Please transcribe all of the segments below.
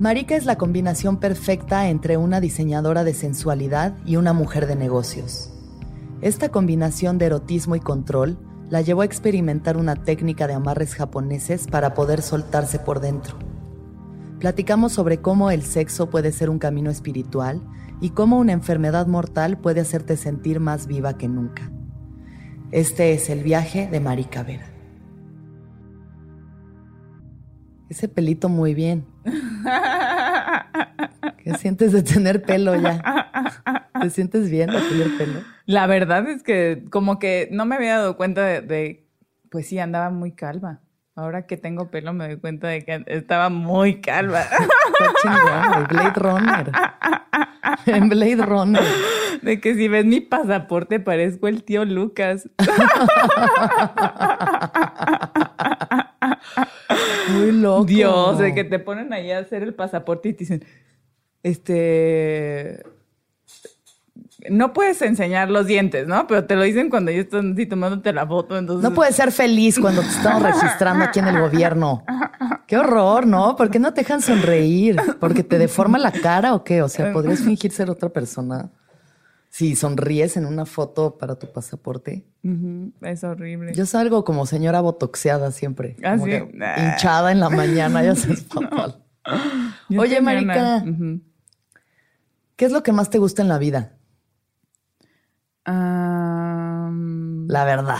Marika es la combinación perfecta entre una diseñadora de sensualidad y una mujer de negocios. Esta combinación de erotismo y control la llevó a experimentar una técnica de amarres japoneses para poder soltarse por dentro. Platicamos sobre cómo el sexo puede ser un camino espiritual y cómo una enfermedad mortal puede hacerte sentir más viva que nunca. Este es el viaje de Marika Vera. Ese pelito muy bien. ¿Qué sientes de tener pelo ya? ¿Te sientes bien de tener pelo? La verdad es que como que no me había dado cuenta de, pues sí, andaba muy calva. Ahora que tengo pelo me doy cuenta de que estaba muy calva. Está chingado, Blade Runner. En Blade Runner. De que si ves mi pasaporte parezco el tío Lucas. Muy loco. Dios, de que te ponen ahí a hacer el pasaporte y te dicen, este, no puedes enseñar los dientes, ¿no? Pero te lo dicen cuando ya están así tomándote la foto. Entonces... No puedes ser feliz cuando te estamos registrando aquí en el gobierno. Qué horror, ¿no? ¿Por qué no te dejan sonreír? ¿Porque te deforma la cara o qué? O sea, ¿podrías fingir ser otra persona? Si sonríes en una foto para tu pasaporte. Es horrible. Yo salgo como señora botoxeada siempre. Ah, hinchada en la mañana, ya sabes, fatal. Oye, Marica, ¿qué es lo que más te gusta en la vida? la verdad.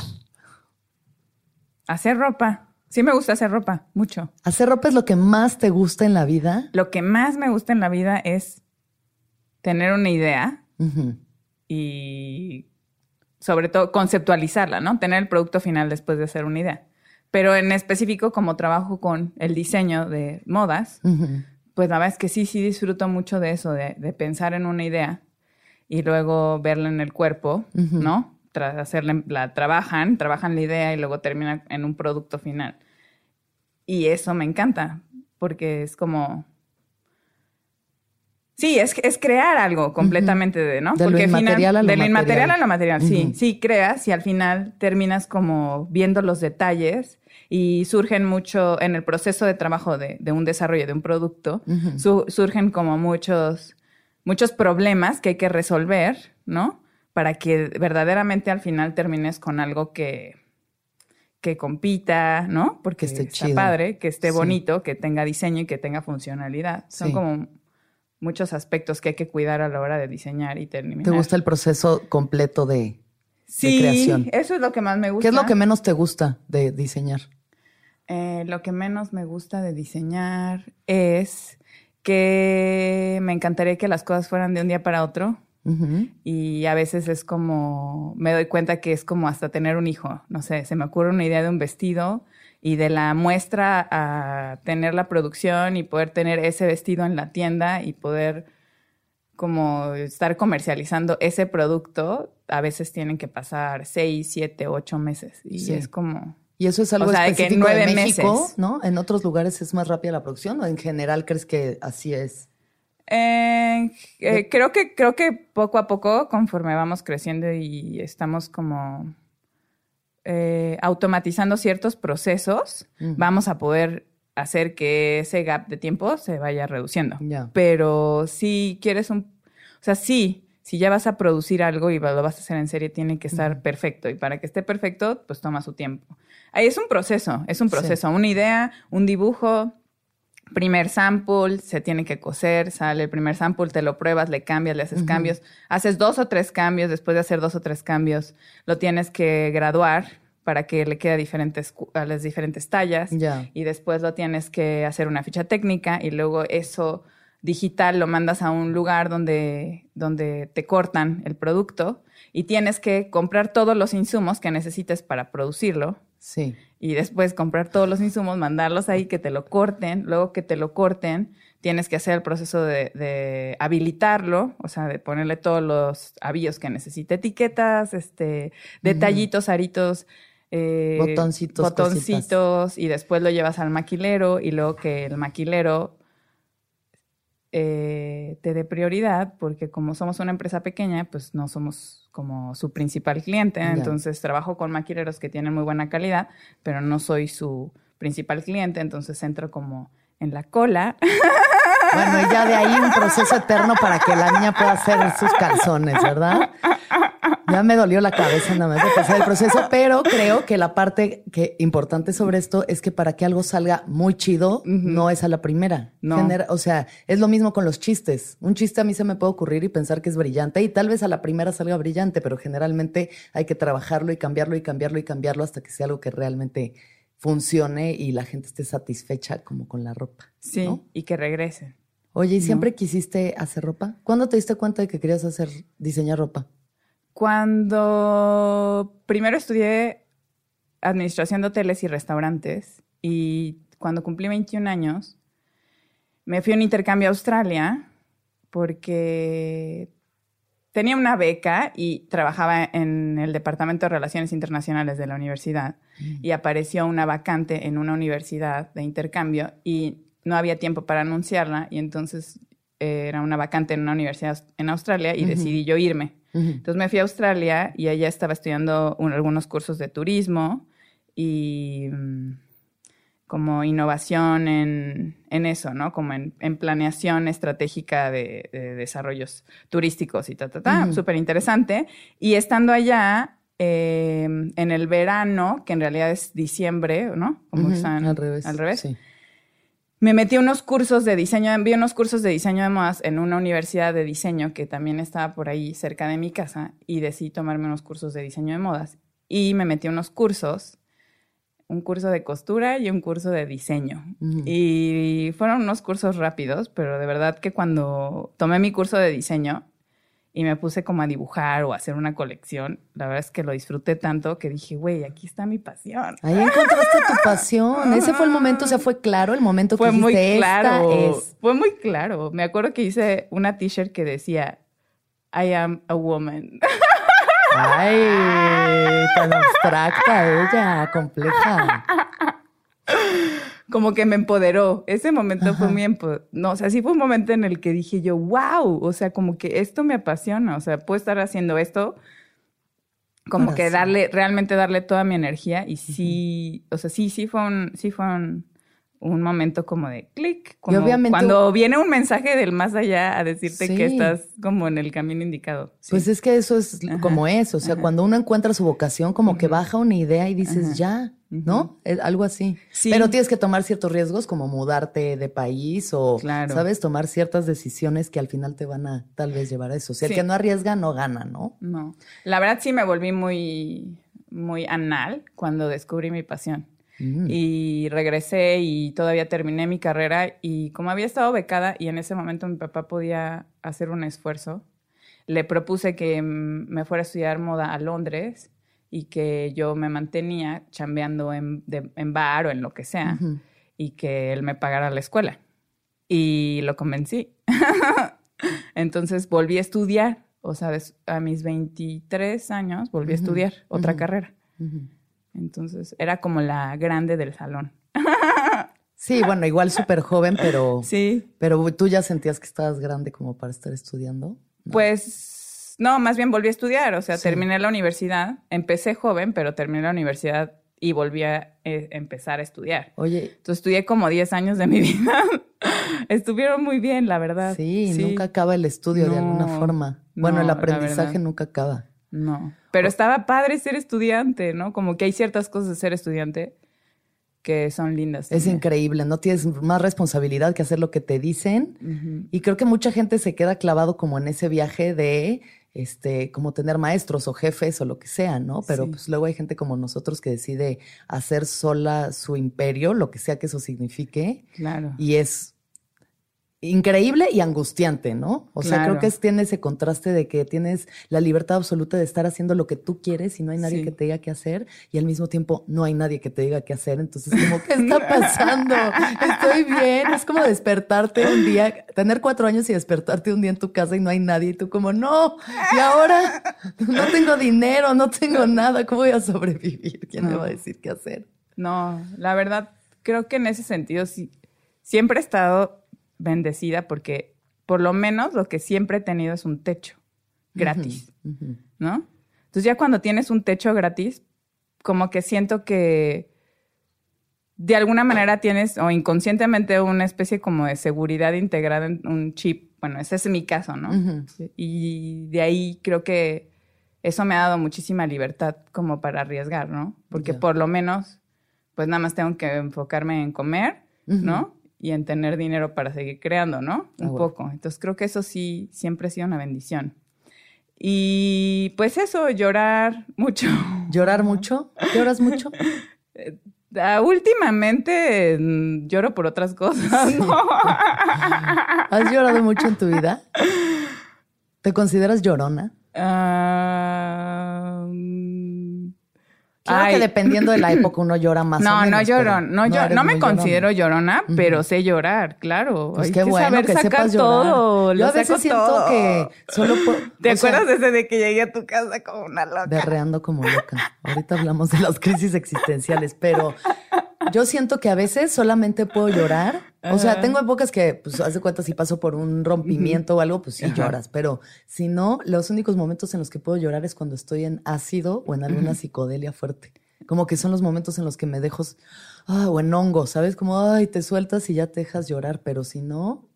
Hacer ropa. Sí me gusta hacer ropa, mucho. ¿Hacer ropa es lo que más te gusta en la vida? Lo que más me gusta en la vida es tener una idea y sobre todo conceptualizarla, ¿no? Tener el producto final después de hacer una idea. Pero en específico, como trabajo con el diseño de modas, pues la verdad es que sí, sí disfruto mucho de eso, de, pensar en una idea y luego verla en el cuerpo, ¿no? Tras hacerla, la trabajan, trabajan la idea y luego terminan en un producto final. Y eso me encanta, porque es como, Sí, es, es crear algo completamente de, ¿no? De Porque lo inmaterial a lo De lo inmaterial a lo material, sí. Sí, creas y al final terminas como viendo los detalles y surgen mucho en el proceso de trabajo de, de un desarrollo de un producto, surgen como muchos, muchos problemas que hay que resolver, ¿no? Para que verdaderamente al final termines con algo que, que compita, ¿no? Porque esté está padre, que esté bonito, que tenga diseño y que tenga funcionalidad. Son como muchos aspectos que hay que cuidar a la hora de diseñar y terminar. ¿Te gusta el proceso completo de, sí, creación? eso es lo que más me gusta. ¿Qué es lo que menos te gusta de diseñar? Eh, lo que menos me gusta de diseñar es que me encantaría que las cosas fueran de un día para otro. Y a veces es como, me doy cuenta que es como hasta tener un hijo. No sé, se me ocurre una idea de un vestido y de la muestra a tener la producción y poder tener ese vestido en la tienda y poder como estar comercializando ese producto, a veces tienen que pasar seis, siete, ocho meses. Y es como... Y eso es algo o sea, específico de, México, ¿no? ¿En otros lugares es más rápida la producción o en general crees que así es? Eh, eh, creo que creo que poco a poco, conforme vamos creciendo y estamos como eh, automatizando ciertos procesos, vamos a poder hacer que ese gap de tiempo se vaya reduciendo. Pero si quieres un, o sea, sí, si ya vas a producir algo y lo vas a hacer en serie, tiene que estar perfecto. Y para que esté perfecto, pues toma su tiempo. Ahí es un proceso, es un proceso. Una idea, un dibujo, primer sample, se tiene que coser, sale el primer sample, te lo pruebas, le cambias, le haces cambios, haces dos o tres cambios, después de hacer dos o tres cambios, lo tienes que graduar para que le quede a, diferentes, a las diferentes tallas. Y después lo tienes que hacer una ficha técnica y luego eso digital lo mandas a un lugar donde, donde te cortan el producto y tienes que comprar todos los insumos que necesites para producirlo. Sí y después comprar todos los insumos, mandarlos ahí, que te lo corten, luego que te lo corten, tienes que hacer el proceso de, habilitarlo, o sea, de ponerle todos los avíos que necesite, etiquetas, este, detallitos, aritos, eh, botoncitos, botoncitos, y después lo llevas al maquilero y luego que el maquilero eh, te dé prioridad, porque como somos una empresa pequeña, pues no somos como su principal cliente. Entonces trabajo con maquileros que tienen muy buena calidad, pero no soy su principal cliente, entonces entro como en la cola. Bueno, y ya de ahí un proceso eterno para que la niña pueda hacer sus calzones, ¿verdad? Ya me dolió la cabeza nada más de pasar el proceso, pero creo que la parte que importante sobre esto es que para que algo salga muy chido, no es a la primera. No. o sea, es lo mismo con los chistes. Un chiste a mí se me puede ocurrir y pensar que es brillante y tal vez a la primera salga brillante, pero generalmente hay que trabajarlo y cambiarlo y cambiarlo y cambiarlo hasta que sea algo que realmente funcione y la gente esté satisfecha como con la ropa. Sí, y que regrese. Oye, ¿y siempre quisiste hacer ropa? ¿Cuándo te diste cuenta de que querías hacer diseñar ropa? Cuando primero estudié administración de hoteles y restaurantes y cuando cumplí 21 años, me fui a un intercambio a Australia porque tenía una beca y trabajaba en el Departamento de Relaciones Internacionales de la universidad mm. y apareció una vacante en una universidad de intercambio y no había tiempo para anunciarla y entonces eh, era una vacante en una universidad en Australia y decidí yo irme. Entonces me fui a Australia y allá estaba estudiando algunos cursos de turismo y mm, como innovación en, eso, ¿no? Como en, planeación estratégica de, desarrollos turísticos y ta, ta, ta. Súper interesante. Y estando allá, em, en el verano, que en realidad es diciembre, ¿no? Como están al revés. Al revés. Me metí unos cursos de diseño, envié unos cursos de diseño de modas en una universidad de diseño que también estaba por ahí cerca de mi casa y decidí tomarme unos cursos de diseño de modas. Y me metí unos cursos, un curso de costura y un curso de diseño. Y fueron unos cursos rápidos, pero de verdad que cuando tomé mi curso de diseño, y me puse como a dibujar o a hacer una colección. La verdad es que lo disfruté tanto que dije, güey, aquí está mi pasión. Ahí encontraste tu pasión. Ese fue el momento, o sea, fue claro el momento fue que muy claro. Fue muy claro. Me acuerdo que hice una t-shirt que decía, I am a woman. Ay, tan abstracta ella, compleja como que me empoderó. Ese momento fue muy no, o sea, sí fue un momento en el que dije yo, wow, o sea, como que esto me apasiona, o sea, puedo estar haciendo esto, como que darle, realmente darle toda mi energía y sí, o sea, sí, sí fue un, sí fue un, un momento como de clic, como cuando viene un mensaje del más allá a decirte que estás como en el camino indicado. Pues es que eso es como eso, o sea, cuando uno encuentra su vocación, como que baja una idea y dices, ya, ¿no? algo así. Pero tienes que tomar ciertos riesgos como mudarte de país o, ¿sabes? Tomar ciertas decisiones que al final te van a tal vez llevar a eso. O sea, el que no arriesga no gana, ¿no? No. La verdad sí me volví muy, muy anal cuando descubrí mi pasión. Mm. Y regresé y todavía terminé mi carrera y como había estado becada y en ese momento mi papá podía hacer un esfuerzo, le propuse que me fuera a estudiar moda a Londres y que yo me mantenía chambeando en, bar o en lo que sea y que él me pagara la escuela. Y lo convencí. Entonces volví a estudiar, o sea, a mis 23 años volví a estudiar otra carrera. Entonces era como la grande del salón. Sí, bueno, igual súper joven, pero. Sí. Pero tú ya sentías que estabas grande como para estar estudiando. Pues no, más bien volví a estudiar, o sea, terminé la universidad, empecé joven, pero terminé la universidad y volví a eh, empezar a estudiar. Oye. Entonces estudié como 10 años de mi vida. Estuvieron muy bien, la verdad. Sí, nunca acaba el estudio de alguna forma. Bueno, el aprendizaje nunca acaba. No, pero estaba padre ser estudiante, ¿no? Como que hay ciertas cosas de ser estudiante que son lindas. Es increíble, no tienes más responsabilidad que hacer lo que te dicen. Y creo que mucha gente se queda clavado como en ese viaje de este, como tener maestros o jefes o lo que sea, ¿no? Pero pues luego hay gente como nosotros que decide hacer sola su imperio, lo que sea que eso signifique. Claro. Y es increíble y angustiante, ¿no? O sea, creo que es, tiene ese contraste de que tienes la libertad absoluta de estar haciendo lo que tú quieres y no hay nadie que te diga qué hacer y al mismo tiempo no hay nadie que te diga qué hacer. Entonces, como, ¿qué está pasando? Estoy bien. Es como despertarte un día, tener cuatro años y despertarte un día en tu casa y no hay nadie y tú como, no, y ahora no tengo dinero, no tengo nada, ¿cómo voy a sobrevivir? ¿Quién me va a decir qué hacer? No, la verdad, creo que en ese sentido sí, siempre he estado bendecida porque por lo menos lo que siempre he tenido es un techo gratis, ¿no? Entonces ya cuando tienes un techo gratis, como que siento que de alguna manera tienes o inconscientemente una especie como de seguridad integrada en un chip. Bueno, ese es mi caso, ¿no? Y de ahí creo que eso me ha dado muchísima libertad como para arriesgar, ¿no? Porque por lo menos, pues nada más tengo que enfocarme en comer, ¿no? Y en tener dinero para seguir creando, ¿no? Un ah, poco. Entonces creo que eso sí siempre ha sido una bendición. Y pues eso, llorar mucho. ¿Llorar mucho? ¿Lloras mucho? Ah, últimamente mm, lloro por otras cosas. ¿no? ¿Has llorado mucho en tu vida? ¿Te consideras llorona? Ah... Claro que dependiendo de la época uno llora más. No, o menos, no lloro, no, yo, no me considero llorona, pero sé llorar, claro. Pues qué bueno que sepas todo. Yo a veces siento que solo ¿Te acuerdas ese de que llegué a tu casa como una loca? Berreando como loca. Ahorita hablamos de las crisis existenciales, pero yo siento que a veces solamente puedo llorar. O sea, tengo épocas que, pues, hace cuenta si paso por un rompimiento o algo, pues sí lloras. Pero si no, los únicos momentos en los que puedo llorar es cuando estoy en ácido o en alguna psicodelia fuerte. Como que son los momentos en los que me dejo, ah, o en hongo, ¿sabes? Como, ay, te sueltas y ya te dejas llorar. Pero si no,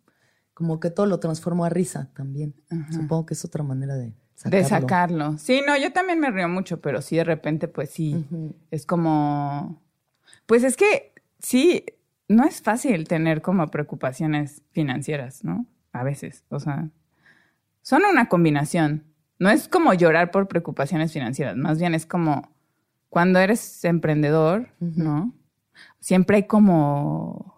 como que todo lo transformo a risa también. Supongo que es otra manera de sacarlo. De sacarlo. Sí, no, yo también me río mucho, pero sí de repente, pues sí, es como pues es que sí, no es fácil tener como preocupaciones financieras, ¿no? A veces, o sea, son una combinación. No es como llorar por preocupaciones financieras, más bien es como cuando eres emprendedor, ¿no? Siempre hay como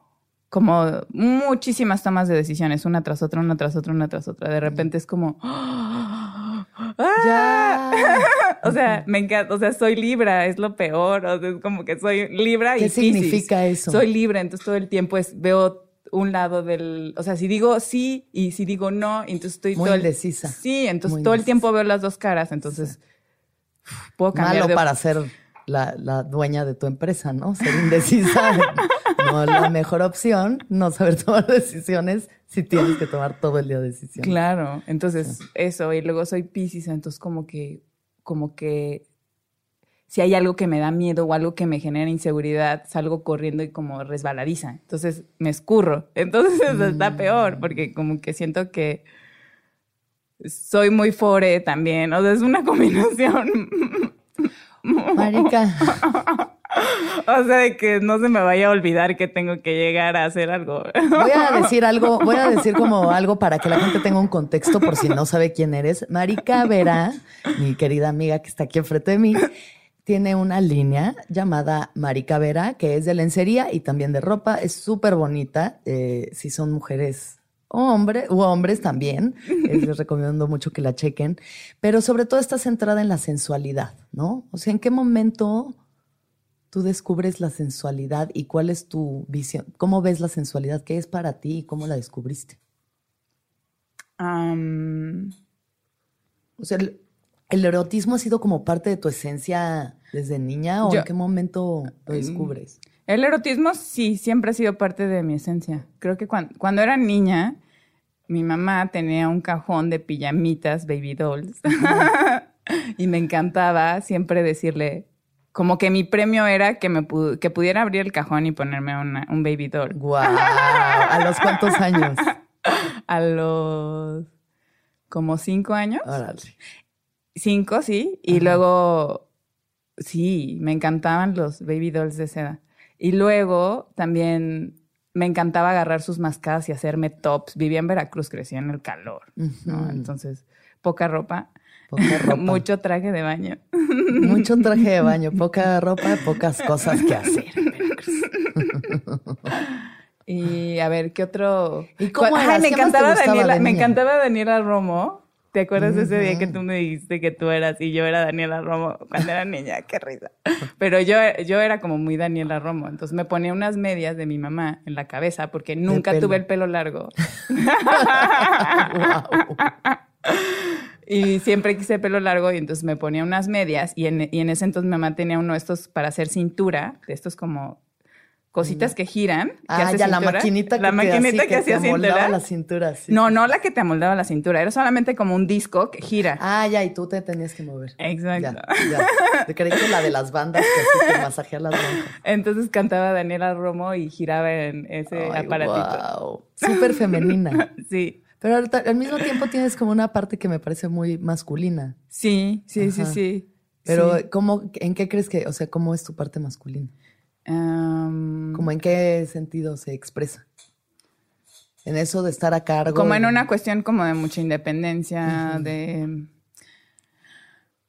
como muchísimas tomas de decisiones, una tras otra, una tras otra, una tras otra. De repente es como ya. o sea, me encanta, o sea, soy Libra, es lo peor, o sea, es como que soy Libra y ¿Qué significa eso? Soy Libra, entonces todo el tiempo es, veo un lado del, o sea, si digo sí y si digo no, entonces estoy Muy todo indecisa. Sí, entonces todo el tiempo veo las dos caras, entonces puedo cambiar Malo para ser la, la, dueña de tu empresa, ¿no? Ser indecisa. no la mejor opción, no saber tomar decisiones si tienes que tomar todo el día decisiones. Claro, entonces eso, y luego soy Pisces, entonces como que, como que si hay algo que me da miedo o algo que me genera inseguridad, salgo corriendo y como resbaladiza. Entonces me escurro. Entonces está mm. peor porque como que siento que soy muy fore también. O sea, es una combinación. Marica. O sea, de que no se me vaya a olvidar que tengo que llegar a hacer algo. Voy a decir algo, voy a decir como algo para que la gente tenga un contexto por si no sabe quién eres. Marica Vera, mi querida amiga que está aquí enfrente de mí, tiene una línea llamada Marica Vera, que es de lencería y también de ropa. Es súper bonita. Eh, si son mujeres o hombres, u hombres también, eh, les recomiendo mucho que la chequen. Pero sobre todo está centrada en la sensualidad, ¿no? O sea, ¿en qué momento tú descubres la sensualidad y cuál es tu visión? ¿Cómo ves la sensualidad? ¿Qué es para ti y cómo la descubriste? O sea, el, erotismo ha sido como parte de tu esencia desde niña o en qué momento lo mm, descubres? El erotismo sí, siempre ha sido parte de mi esencia. Creo que cuando, cuando era niña, mi mamá tenía un cajón de pijamitas baby dolls y me encantaba siempre decirle, como que mi premio era que me que pudiera abrir el cajón y ponerme un baby doll. Wow. ¿A los cuántos años? A los como cinco años. Órale. Cinco, sí. Y luego, sí, me encantaban los baby dolls de seda. Y luego también me encantaba agarrar sus mascadas y hacerme tops. Vivía en Veracruz, crecía en el calor, ¿no? Entonces, poca ropa. Poca ropa. Mucho traje de baño. Mucho traje de baño, poca ropa, pocas cosas que hacer y a ver, ¿qué otro? ¿Y cómo me encantaba Daniela, me encantaba Daniela Romo. ¿Te acuerdas de ese día que tú me dijiste que tú eras y yo era Daniela Romo cuando era niña? Qué risa. Pero yo, yo era como muy Daniela Romo. Entonces me ponía unas medias de mi mamá en la cabeza porque nunca tuve el pelo largo. Y siempre quise pelo largo y entonces me ponía unas medias y en, y en ese entonces mi mamá tenía uno de estos para hacer cintura, de estos como cositas que giran. ah, ya la maquinita que, la maquinita que, hacía amoldaba la cintura. no, no la que te amoldaba la cintura, era solamente como un disco que gira. Ah, ya, y tú te tenías que mover. Exacto. Ya, ya. creí que la de las bandas que así te masajea las bandas. Entonces cantaba Daniela Romo y giraba en ese aparatito. Wow. Súper femenina. sí. Pero al, mismo tiempo tienes como una parte que me parece muy masculina. Sí, sí, sí, sí. Pero, ¿cómo, ¿en qué crees que, o sea, cómo es tu parte masculina? ¿Cómo en qué sentido se expresa? En eso de estar a cargo. Como en una cuestión como de mucha independencia, de...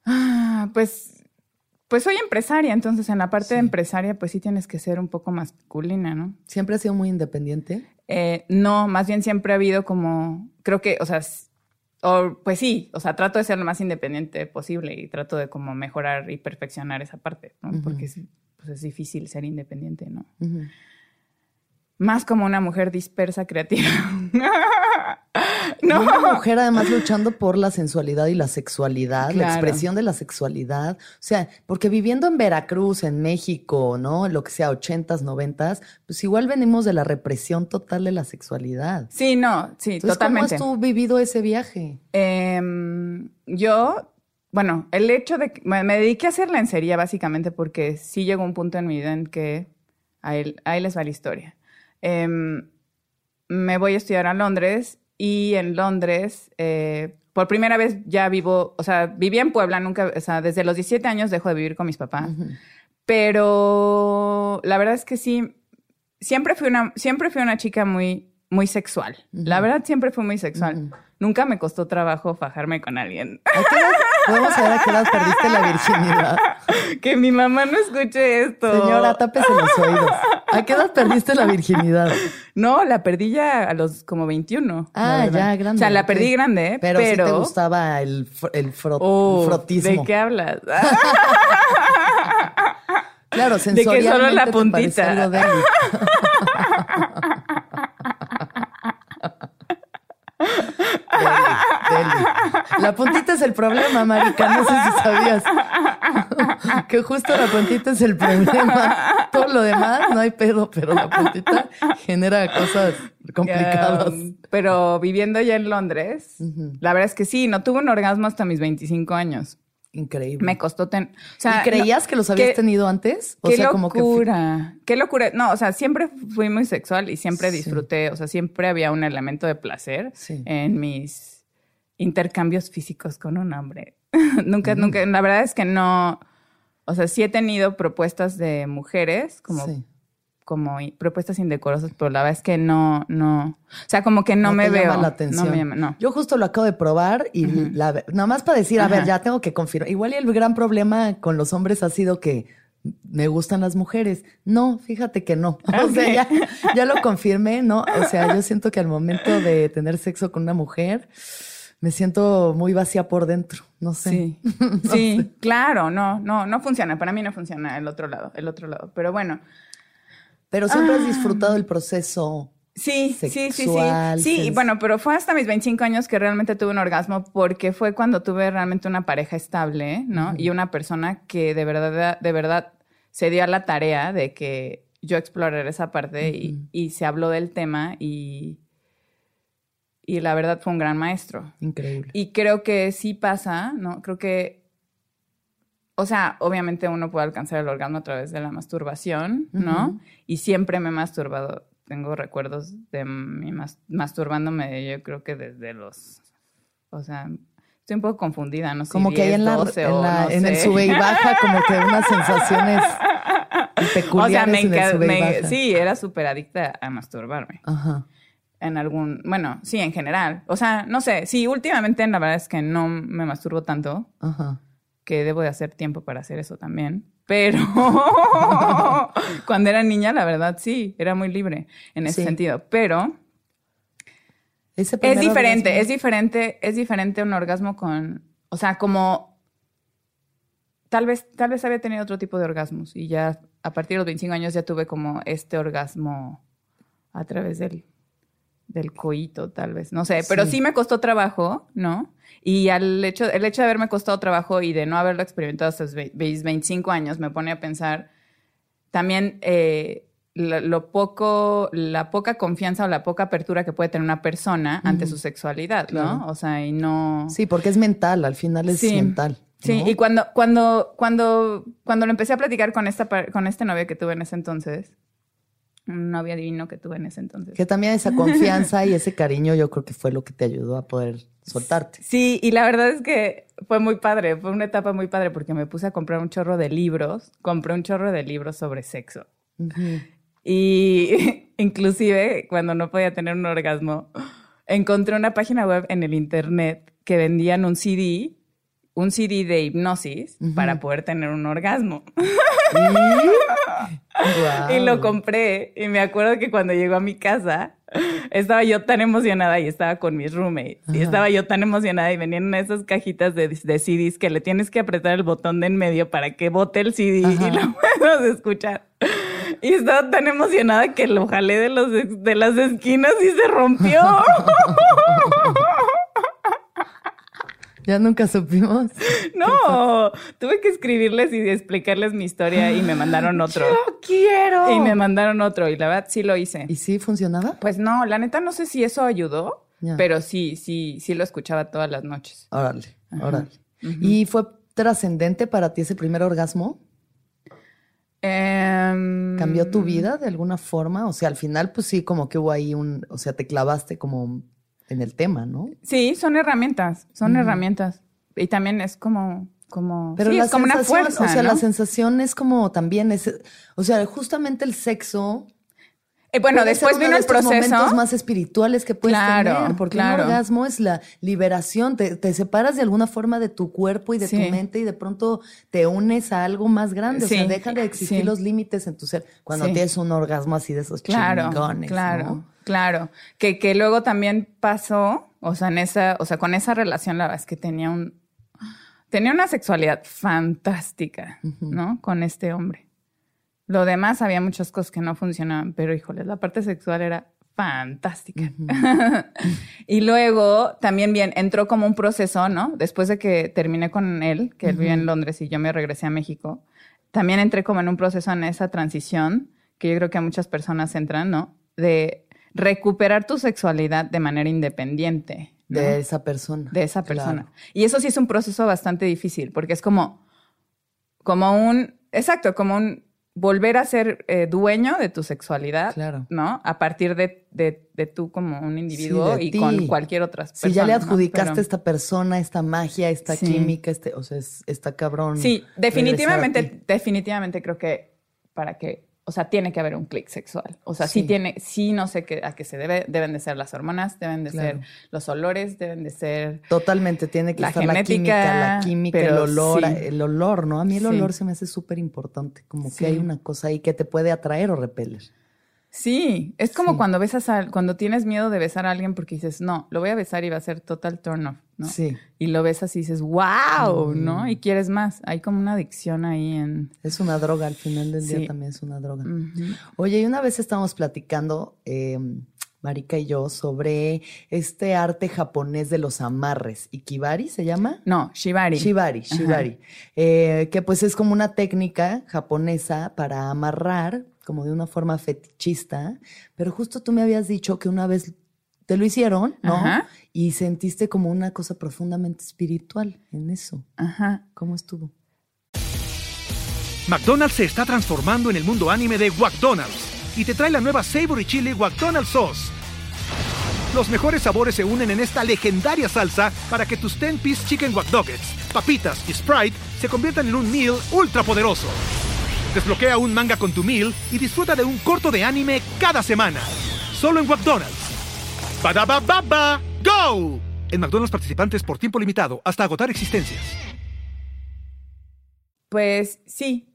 Ah, pues, pues soy empresaria, entonces en la parte de empresaria pues sí tienes que ser un poco masculina, ¿no? ¿Siempre has sido muy independiente? Eh, no, más bien siempre ha habido como, creo que, o sea, o, pues sí, o sea, trato de ser lo más independiente posible y trato de como mejorar y perfeccionar esa parte, ¿no? Porque pues es difícil ser independiente, ¿no? Más como una mujer dispersa, creativa. no. Una mujer además luchando por la sensualidad y la sexualidad, la expresión de la sexualidad. O sea, porque viviendo en Veracruz, en México, ¿no? Lo que sea, ochentas, noventas, pues igual venimos de la represión total de la sexualidad. Sí, no, sí, totalmente. ¿Cómo has tú vivido ese viaje? Em, yo bueno, el hecho de que me, dediqué a hacer lencería básicamente porque sí llegó un punto en mi vida en que ahí, les va la historia. Em, me voy a estudiar a Londres y en Londres, eh, por primera vez ya vivo, o sea, vivía en Puebla, nunca, o sea, desde los 17 años dejo de vivir con mis papás, pero la verdad es que sí, siempre fui una, siempre fui una chica muy, muy sexual. La verdad siempre fui muy sexual. Nunca me costó trabajo fajarme con alguien. Podemos saber a qué edad perdiste la virginidad. Que mi mamá no escuche esto. Señora, tápese los oídos. ¿A qué edad perdiste la virginidad? No, la perdí ya a los como 21. Ah, ya, grande. O sea, la perdí grande, pero... Pero sí te gustaba el, el, oh, frotismo. ¿De qué hablas? claro, sensorialmente De que solo la puntita. La puntita es el problema, marica. No sé si sabías. que justo la puntita es el problema. Todo lo demás no hay pedo, pero la puntita genera cosas complicadas. pero viviendo ya en Londres, la verdad es que sí, no tuve un orgasmo hasta mis 25 años. Increíble. Me costó ten... ¿Y creías que los habías tenido antes? O qué sea, locura. Qué locura. No, o sea, siempre fui muy sexual y siempre disfruté. O sea, siempre había un elemento de placer en mis intercambios físicos con un hombre. nunca, nunca. La verdad es que no. O sea, sí he tenido propuestas de mujeres como como propuestas indecorosas, pero la verdad es que no, no, o sea, como que no, me veo. la atención. No me llama, no. Yo justo lo acabo de probar y nada más para decir, a ver, ya tengo que confirmar. Igual y el gran problema con los hombres ha sido que me gustan las mujeres. No, fíjate que no. O sea, ya, ya lo confirmé, ¿no? O sea, yo siento que al momento de tener sexo con una mujer, me siento muy vacía por dentro, no sé. Sí, sí claro, no, no, no funciona. Para mí no funciona el otro lado, el otro lado. Pero bueno, pero siempre has disfrutado el proceso. Sí, sí, sí, sí. Sí, bueno, pero fue hasta mis 25 años que realmente tuve un orgasmo porque fue cuando tuve realmente una pareja estable, ¿no? Y una persona que de verdad, de verdad se dio a la tarea de que yo explorara esa parte y, se habló del tema y, y la verdad fue un gran maestro. Increíble. Y creo que sí pasa, ¿no? Creo que, o sea, obviamente uno puede alcanzar el orgasmo a través de la masturbación, ¿no? Y siempre me he masturbado. Tengo recuerdos de mi masturbándome, yo creo que desde los, o sea, estoy un poco confundida, no sé. Como que hay en, la, en, el sube y baja, como que unas sensaciones peculiares o sea, me, Sí, era súper adicta a masturbarme. Ajá en algún, bueno, sí, en general. O sea, no sé, sí, últimamente la verdad es que no me masturbo tanto, Ajá. que debo de hacer tiempo para hacer eso también. Pero cuando era niña, la verdad sí, era muy libre en ese sentido. Pero es diferente, es diferente, es diferente un orgasmo con, o sea, como tal vez, tal vez había tenido otro tipo de orgasmos y ya a partir de los 25 años ya tuve como este orgasmo a través del del coito, tal vez, no sé, pero sí. me costó trabajo, ¿no? Y al hecho, el hecho de haberme costado trabajo y de no haberlo experimentado hasta los 25 años me pone a pensar también eh, lo, poco, la poca confianza o la poca apertura que puede tener una persona ante su sexualidad, ¿no? O sea, y no... Sí, porque es mental, al final es mental. Sí, y cuando, cuando, cuando, cuando lo empecé a platicar con, esta, con este novio que tuve en ese entonces, un novio divino que tuve en ese entonces. Que también esa confianza y ese cariño yo creo que fue lo que te ayudó a poder soltarte. Sí, y la verdad es que fue muy padre, fue una etapa muy padre porque me puse a comprar un chorro de libros, compré un chorro de libros sobre sexo. Y inclusive cuando no podía tener un orgasmo, encontré una página web en el internet que vendían un CD, un CD de hipnosis para poder tener un orgasmo. Y lo compré. Y me acuerdo que cuando llegó a mi casa, estaba yo tan emocionada y estaba con mis roommates. Y estaba yo tan emocionada y venían esas cajitas de, de, CDs que le tienes que apretar el botón de en medio para que bote el CD y lo puedas escuchar. Y estaba tan emocionada que lo jalé de, los, de las esquinas y se rompió. Ya nunca supimos. No, tuve que escribirles y explicarles mi historia y me mandaron otro. Yo quiero. Y me mandaron otro y la verdad sí lo hice. ¿Y sí funcionaba? Pues no, la neta no sé si eso ayudó, pero sí, sí, sí lo escuchaba todas las noches. Órale, órale. ¿Y fue trascendente para ti ese primer orgasmo? Em, ¿Cambió tu vida de alguna forma? O sea, al final, pues sí, como que hubo ahí un, o sea, te clavaste como en el tema, ¿no? Sí, son herramientas, son herramientas. Y también es como, como, Pero es como una fuerza. O sea, la sensación es como también, es, o sea, justamente el sexo. Eh, bueno, después vino el proceso. momentos más espirituales que puedes tener, porque el orgasmo es la liberación, te, separas de alguna forma de tu cuerpo y de tu mente y de pronto te unes a algo más grande, o sea, dejan de existir los límites en tu ser cuando tienes un orgasmo así de esos claro, chingones, claro. Claro, que, que luego también pasó, o sea, en esa, o sea, con esa relación, la verdad es que tenía un, tenía una sexualidad fantástica, ¿no? Con este hombre. Lo demás había muchas cosas que no funcionaban, pero híjole, la parte sexual era fantástica. y luego también bien, entró como un proceso, ¿no? Después de que terminé con él, que él vive en Londres y yo me regresé a México, también entré como en un proceso en esa transición, que yo creo que a muchas personas entran, ¿no? De recuperar tu sexualidad de manera independiente. De esa persona. De esa persona. Y eso sí es un proceso bastante difícil, porque es como, como un, exacto, como un volver a ser eh, dueño de tu sexualidad, claro. ¿no? A partir de, de, tú como un individuo y con cualquier otra persona. Si ya le adjudicaste a esta persona, esta magia, esta química, este, o sea, está cabrón. Sí, definitivamente, definitivamente creo que para que o sea, tiene que haber un clic sexual. O sea, sí. tiene, sí no sé qué, a qué se debe, deben de ser las hormonas, deben de ser los olores, deben de ser... Totalmente, tiene que la estar la química, la química, el olor, el olor, ¿no? A mí el olor se me hace súper importante, como que hay una cosa ahí que te puede atraer o repeler. Sí, es como cuando besas a, cuando tienes miedo de besar a alguien porque dices, no, lo voy a besar y va a ser total turn off, ¿no? Sí. Y lo besas y dices, wow, ¿no? Y quieres más. Hay como una adicción ahí en... Es una droga, al final del día también es una droga. Oye, y una vez estábamos platicando, eh, Marika y yo, sobre este arte japonés de los amarres. ¿Ikibari se llama? No, shibari. Shibari, shibari. Eh, que pues es como una técnica japonesa para amarrar como de una forma fetichista, pero justo tú me habías dicho que una vez te lo hicieron, ¿no? Y sentiste como una cosa profundamente espiritual en eso. Ajá. ¿Cómo estuvo? McDonald's se está transformando en el mundo anime de McDonald's y te trae la nueva Savory Chili McDonald's Sauce. Los mejores sabores se unen en esta legendaria salsa para que tus 10-piece chicken wack papitas y Sprite se conviertan en un meal ultra poderoso. Desbloquea un manga con tu meal y disfruta de un corto de anime cada semana. Solo en McDonald's. ba baba go! En McDonald's participantes por tiempo limitado hasta agotar existencias. Pues sí,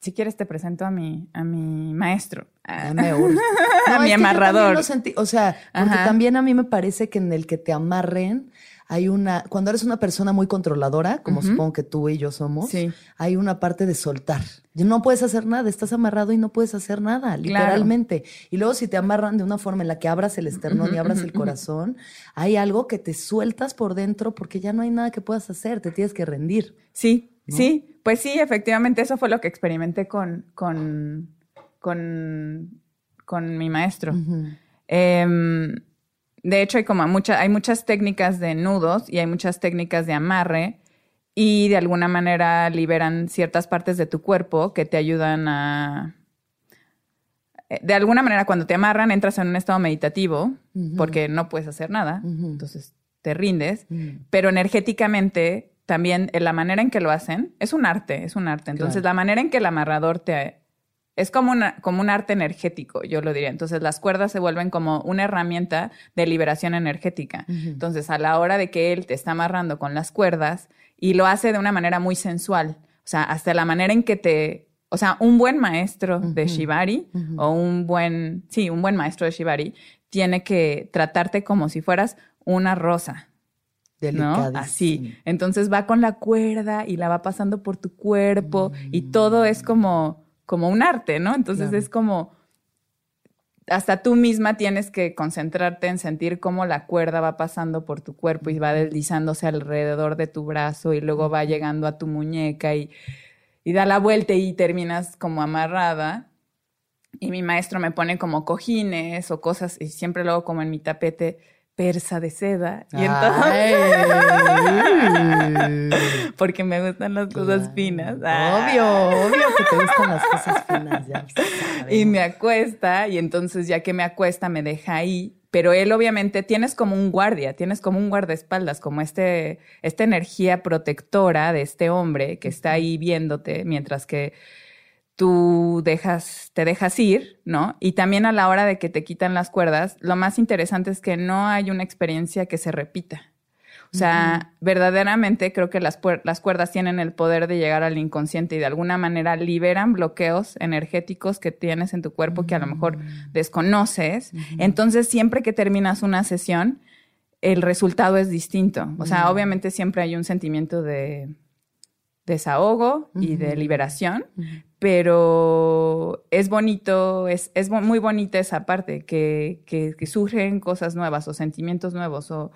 si quieres te presento a mi, a mi maestro. A, mi amarrador. o sea, porque también a mí me parece que en el que te amarren hay una, cuando eres una persona muy controladora, como supongo que tú y yo somos, hay una parte de soltar. No puedes hacer nada, estás amarrado y no puedes hacer nada, literalmente. Y luego si te amarran de una forma en la que abras el esternón y abras el corazón, hay algo que te sueltas por dentro porque ya no hay nada que puedas hacer, te tienes que rendir. Sí, sí, pues sí, efectivamente eso fue lo que experimenté con, con, con, con mi maestro. Em, de hecho, hay como hay muchas técnicas de nudos y hay muchas técnicas de amarre y de alguna manera liberan ciertas partes de tu cuerpo que te ayudan a... Eh, de alguna manera, cuando te amarran, entras en un estado meditativo porque no puedes hacer nada, entonces te rindes, pero energéticamente también la manera en que lo hacen es un arte, es un arte. Entonces, la manera en que el amarrador te... Es como, una, como un arte energético, yo lo diría. Entonces, las cuerdas se vuelven como una herramienta de liberación energética. Entonces, a la hora de que él te está amarrando con las cuerdas y lo hace de una manera muy sensual, o sea, hasta la manera en que te... O sea, un buen maestro de Shibari o un buen, sí, un buen maestro de Shibari tiene que tratarte como si fueras una rosa. ¿no? Así. Entonces va con la cuerda y la va pasando por tu cuerpo y todo es como, como un arte, ¿no? Entonces es como, hasta tú misma tienes que concentrarte en sentir cómo la cuerda va pasando por tu cuerpo y va deslizándose alrededor de tu brazo y luego va llegando a tu muñeca y, y da la vuelta y terminas como amarrada. Y mi maestro me pone como cojines o cosas y siempre luego como en mi tapete persa de seda. Y entonces. porque me gustan las cosas finas. Obvio, obvio que te gustan las cosas finas. Ya y me acuesta, y entonces ya que me acuesta, me deja ahí. Pero él, obviamente, tienes como un guardia, tienes como un guardaespaldas, como este, esta energía protectora de este hombre que está ahí viéndote, mientras que tú dejas, te dejas ir, ¿no? Y también a la hora de que te quitan las cuerdas, lo más interesante es que no hay una experiencia que se repita. O sea, verdaderamente creo que las, las, cuerdas tienen el poder de llegar al inconsciente y de alguna manera liberan bloqueos energéticos que tienes en tu cuerpo que a lo mejor desconoces. Entonces, siempre que terminas una sesión, el resultado es distinto. O sea, obviamente siempre hay un sentimiento de desahogo y de liberación, pero es bonito, es, es, muy bonita esa parte, que, que, surgen cosas nuevas o sentimientos nuevos o...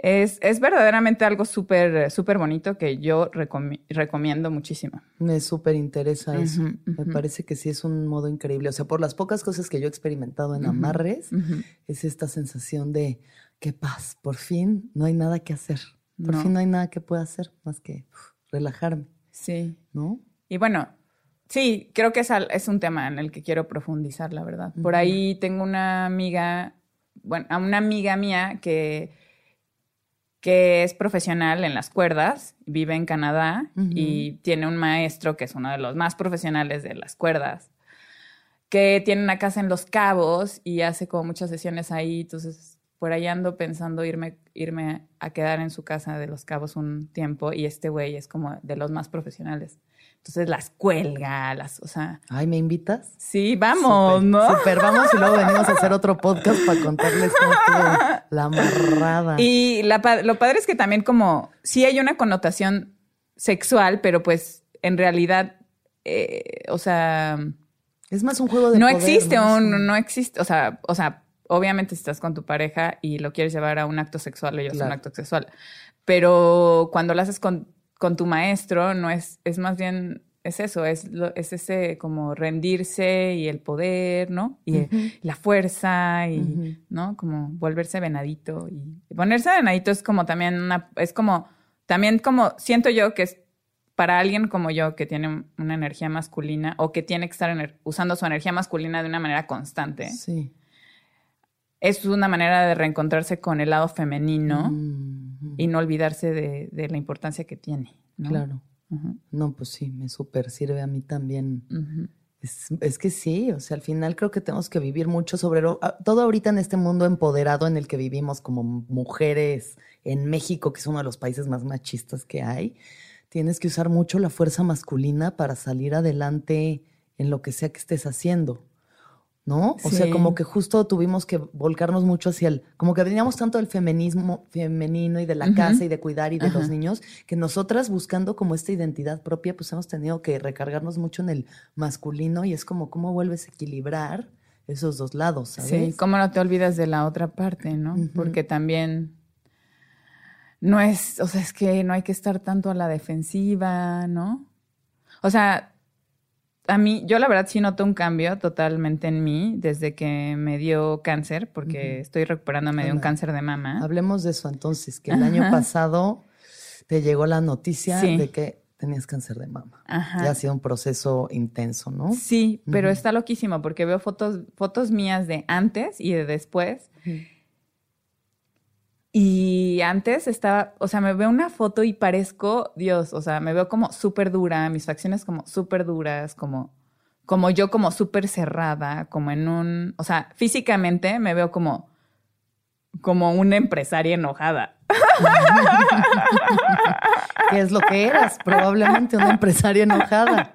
Es, es verdaderamente algo súper, súper bonito que yo recomiendo muchísimo. Me súper interesa eso. Me parece que sí es un modo increíble. O sea, por las pocas cosas que yo he experimentado en amarres, es esta sensación de qué paz, por fin no hay nada que hacer. Por fin no hay nada que pueda hacer más que relajarme. Sí. ¿No? Y bueno, sí, creo que es, es un tema en el que quiero profundizar, la verdad. Por ahí tengo una amiga, bueno, a una amiga mía que, que es profesional en las cuerdas, vive en Canadá y tiene un maestro que es uno de los más profesionales de las cuerdas, que tiene una casa en Los Cabos y hace como muchas sesiones ahí, entonces por ahí ando pensando irme, irme a quedar en su casa de Los Cabos un tiempo y este güey es como de los más profesionales. Entonces las cuelga, las, o sea. Ay, ¿me invitas? Sí, vamos, ¿no? Super, vamos y luego venimos a hacer otro podcast para contarles cómo estuvo la amarrada. Y lo padre es que también como, sí hay una connotación sexual, pero pues en realidad, eh, o sea. Es más un juego de. No existe un, no existe, o sea, o sea, obviamente si estás con tu pareja y lo quieres llevar a un acto sexual, ellos un acto sexual. Pero cuando lo haces con, tu maestro, no es, es más bien es eso, es, es ese como rendirse y el poder, ¿no? Y la fuerza y, ¿no? Como volverse venadito y ponerse venadito es como también una, es como, también como, siento yo que es para alguien como yo que tiene una energía masculina o que tiene que estar usando su energía masculina de una manera constante. Sí. Es una manera de reencontrarse con el lado femenino y no olvidarse de, la importancia que tiene. Claro. No, pues sí, me súper sirve a mí también. es, que sí, o sea, al final creo que tenemos que vivir mucho sobre ah, todo ahorita en este mundo empoderado en el que vivimos como mujeres en México, que es uno de los países más machistas que hay tienes que usar mucho la fuerza masculina para salir adelante en lo que sea que estés haciendo. ¿No? O sea, como que justo tuvimos que volcarnos mucho hacia el, como que veníamos tanto del feminismo femenino y de la casa y de cuidar y de los niños, que nosotras buscando como esta identidad propia, pues hemos tenido que recargarnos mucho en el masculino y es como cómo vuelves a equilibrar esos dos lados, ¿sabes? Sí, cómo no te olvidas de la otra parte, ¿no? Porque también no es, o sea, es que no hay que estar tanto a la defensiva, ¿no? O sea, a mí, yo la verdad sí noto un cambio totalmente en mí desde que me dio cáncer, porque estoy recuperándome de un cáncer de mama. Hablemos de eso entonces, que el año pasado te llegó la noticia de que tenías cáncer de mama. Ajá. Ya ha sido un proceso intenso, ¿no? Sí, pero está loquísimo porque veo fotos, fotos mías de antes y de después. Y antes estaba, o sea, me veo una foto y parezco Dios, o sea, me veo como súper dura, mis facciones como súper duras, como, como yo como súper cerrada, como en un, o sea, físicamente me veo como, como una empresaria enojada. ¿Qué es lo que eras? Probablemente una empresaria enojada.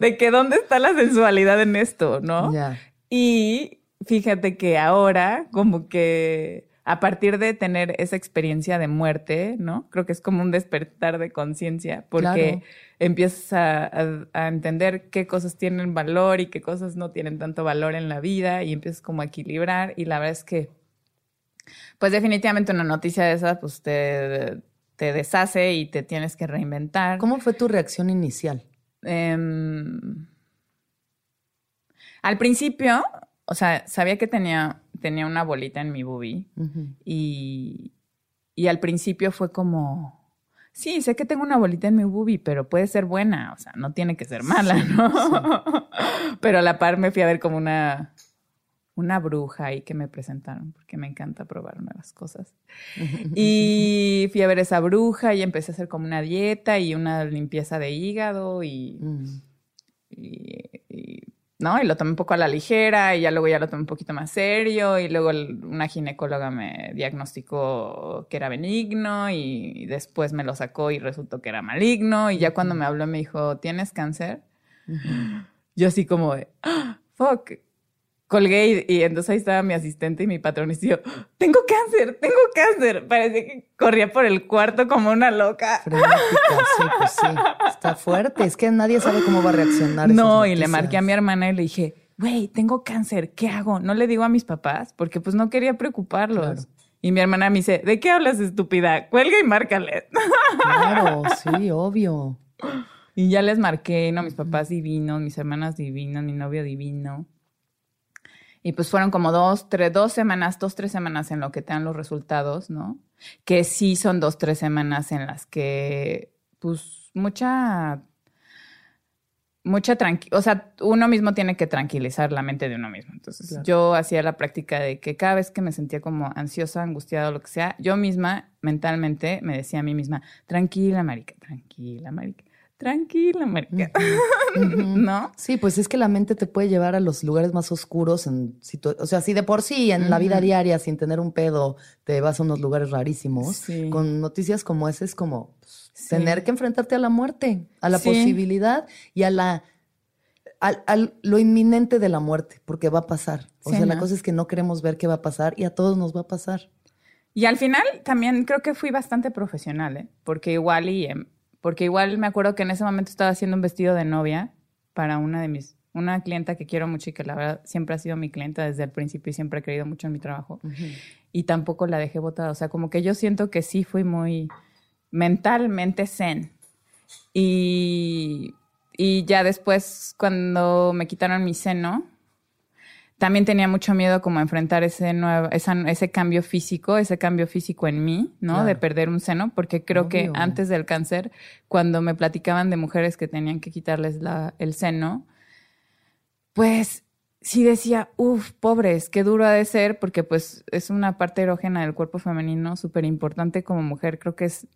De que dónde está la sensualidad en esto, ¿no? Ya. Y fíjate que ahora como que a partir de tener esa experiencia de muerte, ¿no? Creo que es como un despertar de conciencia, porque empiezas a, entender qué cosas tienen valor y qué cosas no tienen tanto valor en la vida y empiezas como a equilibrar y la verdad es que, pues definitivamente una noticia de esas, pues te, te deshace y te tienes que reinventar. ¿Cómo fue tu reacción inicial? Em, al principio, o sea, sabía que tenía, tenía una bolita en mi boobie y, y al principio fue como, sí, sé que tengo una bolita en mi boobie, pero puede ser buena, o sea, no tiene que ser mala, ¿no? pero a la par me fui a ver como una, una bruja ahí que me presentaron, porque me encanta probar nuevas cosas. y fui a ver esa bruja y empecé a hacer como una dieta y una limpieza de hígado y, mm. y ¿no? Y lo tomé un poco a la ligera y ya luego ya lo tomé un poquito más serio y luego una ginecóloga me diagnosticó que era benigno y, después me lo sacó y resultó que era maligno y ya cuando me habló me dijo, ¿tienes cáncer? Yo así como de, ¡Ah, fuck, colgué y, entonces ahí estaba mi asistente y mi patrón y yo, tengo cáncer, tengo cáncer. Parece que corría por el cuarto como una loca. sí, pues sí. Está fuerte. Es que nadie sabe cómo va a reaccionar. No, y le marqué a mi hermana y le dije, güey, tengo cáncer, ¿qué hago? No le digo a mis papás porque pues no quería preocuparlos. Y mi hermana me dice, ¿de qué hablas, estúpida? Cuelga y márcale. Claro, sí, obvio. Y ya les marqué, ¿no? Mis papás divinos, mis hermanas divinos, mi novio divino. Y pues fueron como dos, tres, dos semanas, dos, tres semanas en lo que te dan los resultados, ¿no? Que sí son dos, tres semanas en las que, pues, mucha, mucha tranquilidad, o sea, uno mismo tiene que tranquilizar la mente de uno mismo. Entonces, yo hacía la práctica de que cada vez que me sentía como ansiosa, angustiada o lo que sea, yo misma mentalmente me decía a mí misma, tranquila, marica, tranquila, marica tranquila, marica. ¿No? Sí, pues es que la mente te puede llevar a los lugares más oscuros. En o sea, si de por sí en la vida diaria, sin tener un pedo, te vas a unos lugares rarísimos, con noticias como esa es como pues, tener que enfrentarte a la muerte, a la posibilidad y a la... A, lo inminente de la muerte, porque va a pasar. O sea, la cosa es que no queremos ver qué va a pasar y a todos nos va a pasar. Y al final también creo que fui bastante profesional, ¿eh? porque igual y em, porque igual me acuerdo que en ese momento estaba haciendo un vestido de novia para una de mis, una clienta que quiero mucho y que la verdad siempre ha sido mi clienta desde el principio y siempre he creído mucho en mi trabajo. Y tampoco la dejé botada. O sea, como que yo siento que sí fui muy, mentalmente zen. Y, y ya después, cuando me quitaron mi seno, también tenía mucho miedo como enfrentar ese nuevo, ese cambio físico, ese cambio físico en mí, ¿no? De perder un seno, porque creo que antes del cáncer, cuando me platicaban de mujeres que tenían que quitarles la, el seno, pues sí decía, uff, pobres, qué duro ha de ser, porque pues es una parte erógena del cuerpo femenino súper importante como mujer. Creo que es,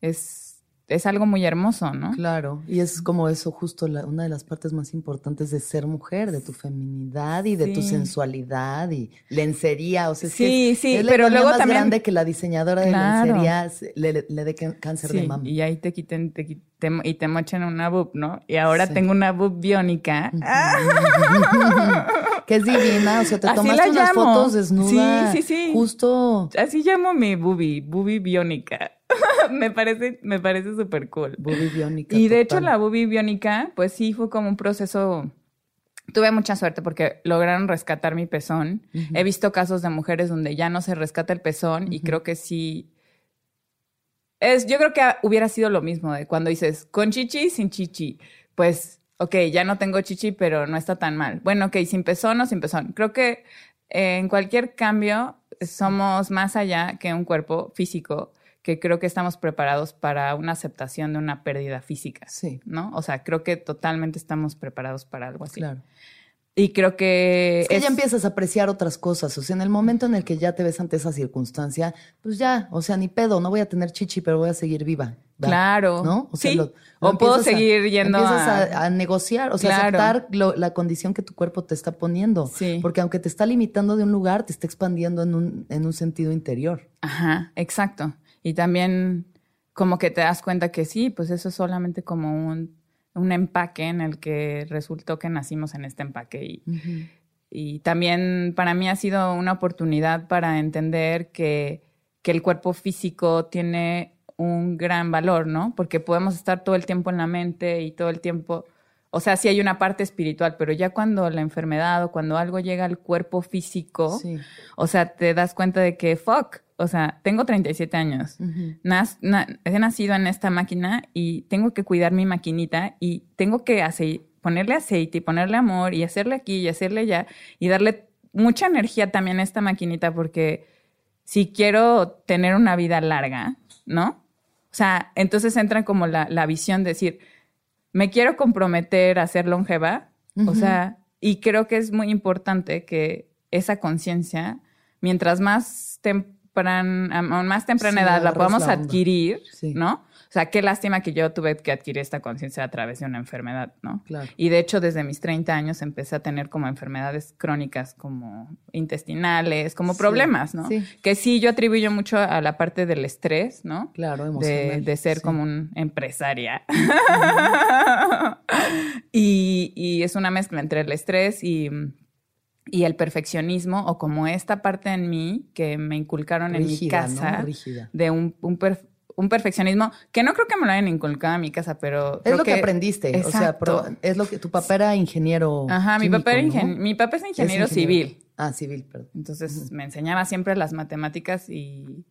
es es algo muy hermoso, ¿no? Claro, y es como eso justo una de las partes más importantes de ser mujer, de tu feminidad y de tu sensualidad y lencería, o sea, sí, es, sí, es pero luego más también grande que la diseñadora de lencería le, le, dé cáncer de mama. Y ahí te quiten, te quiten y te mochen una boob, ¿no? Y ahora tengo una boob biónica. que es divina, o sea, te tomaste unas fotos desnudas. Sí, sí, sí. Justo. Así llamo mi boobie, boobie biónica. me parece, me parece súper cool. Boobie biónica. Y de hecho la boobie biónica, pues sí fue como un proceso. Tuve mucha suerte porque lograron rescatar mi pezón. He visto casos de mujeres donde ya no se rescata el pezón y creo que sí. Es, yo creo que hubiera sido lo mismo de cuando dices con chichi, sin chichi. Pues, ok, ya no tengo chichi, pero no está tan mal. Bueno, ok, sin pezón o sin pezón. Creo que en cualquier cambio somos más allá que un cuerpo físico que creo que estamos preparados para una aceptación de una pérdida física. Sí. ¿No? O sea, creo que totalmente estamos preparados para algo así. Claro. Y creo que... Es que ya empiezas a apreciar otras cosas. O sea, en el momento en el que ya te ves ante esa circunstancia, pues ya, o sea, ni pedo, no voy a tener chichi, pero voy a seguir viva. Claro. ¿No? O sea, sí. o puedo seguir yendo empiezas a... a, negociar, o sea, aceptar la condición que tu cuerpo te está poniendo. Sí. Porque aunque te está limitando de un lugar, te está expandiendo en un, en un sentido interior. Ajá, exacto. Y también como que te das cuenta que sí, pues eso es solamente como un, un empaque en el que resultó que nacimos en este empaque. Y, y también para mí ha sido una oportunidad para entender que, que el cuerpo físico tiene un gran valor, ¿no? Porque podemos estar todo el tiempo en la mente y todo el tiempo, o sea, sí hay una parte espiritual, pero ya cuando la enfermedad o cuando algo llega al cuerpo físico, o sea, te das cuenta de que, fuck, o sea, tengo 37 años, he nacido en esta máquina y tengo que cuidar mi maquinita y tengo que ponerle aceite y ponerle amor y hacerle aquí y hacerle allá y darle mucha energía también a esta maquinita porque si quiero tener una vida larga, ¿no? O sea, entonces entra como la, visión de decir, me quiero comprometer a ser longeva, o sea, y creo que es muy importante que esa conciencia, mientras más a más temprana edad la podamos adquirir, ¿no? O sea, qué lástima que yo tuve que adquirir esta conciencia a través de una enfermedad, ¿no? Claro. Y de hecho, desde mis 30 años empecé a tener como enfermedades crónicas, como intestinales, como problemas, ¿no? Sí. Que sí, yo atribuyo mucho a la parte del estrés, ¿no? Claro, emocional. De, ser como un empresaria. y, y es una mezcla entre el estrés y y el perfeccionismo o como esta parte en mí que me inculcaron en mi casa de un, un, perfeccionismo que no creo que me lo hayan inculcado en mi casa, pero es lo que, aprendiste, o sea, es lo que tu papá era ingeniero. Ajá, mi papá era mi papá es ingeniero, civil. Ah, civil, perdón. Entonces me enseñaba siempre las matemáticas y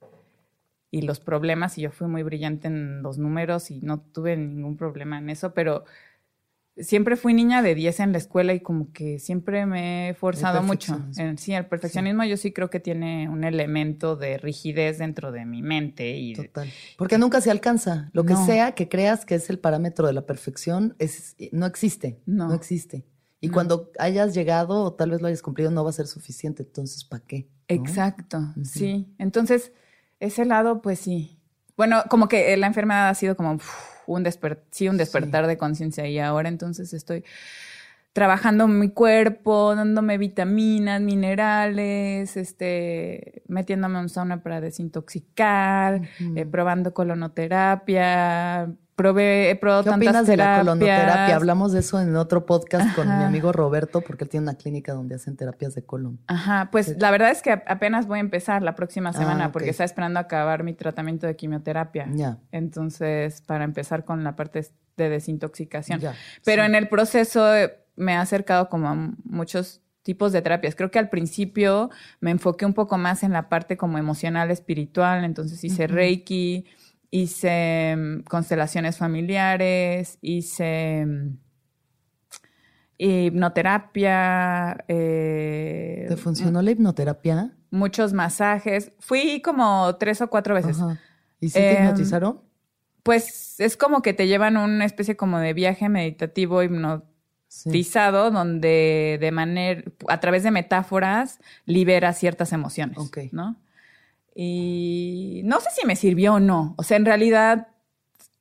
y los problemas y yo fui muy brillante en los números y no tuve ningún problema en eso, pero siempre fui niña de 10 en la escuela y como que siempre me he forzado mucho. sí, el perfeccionismo yo sí creo que tiene un elemento de rigidez dentro de mi mente. Y Total. Porque nunca se alcanza. Lo que sea que creas que es el parámetro de la perfección es, no existe. No, existe. Y cuando hayas llegado o tal vez lo hayas cumplido no va a ser suficiente. Entonces, ¿para qué? Exacto, sí. Entonces, ese lado, pues sí. Bueno, como que la enfermedad ha sido como un, sí, un despertar de conciencia y ahora entonces estoy trabajando mi cuerpo, dándome vitaminas, minerales, este, metiéndome en un sauna para desintoxicar, eh, probando colonoterapia, probé, he probado ¿Qué opinas de la colonoterapia? Hablamos de eso en otro podcast con mi amigo Roberto, porque él tiene una clínica donde hacen terapias de colon. Ajá, pues la verdad es que apenas voy a empezar la próxima ah, semana, porque está esperando acabar mi tratamiento de quimioterapia. Ya. Entonces, para empezar con la parte de desintoxicación. Pero en el proceso eh, me ha acercado como a muchos tipos de terapias. Creo que al principio me enfoqué un poco más en la parte como emocional, espiritual, entonces hice Reiki, hice mm, constelaciones familiares, hice mm, hipnoterapia. Eh, ¿Te funcionó la hipnoterapia? Muchos masajes. Fui como tres o cuatro veces. ¿Y si te Em, hipnotizaron? Pues es como que te llevan una especie como de viaje meditativo Sí. donde de manera, a través de metáforas, libera ciertas emociones, Ok. ¿no? Y no sé si me sirvió o no. O sea, en realidad,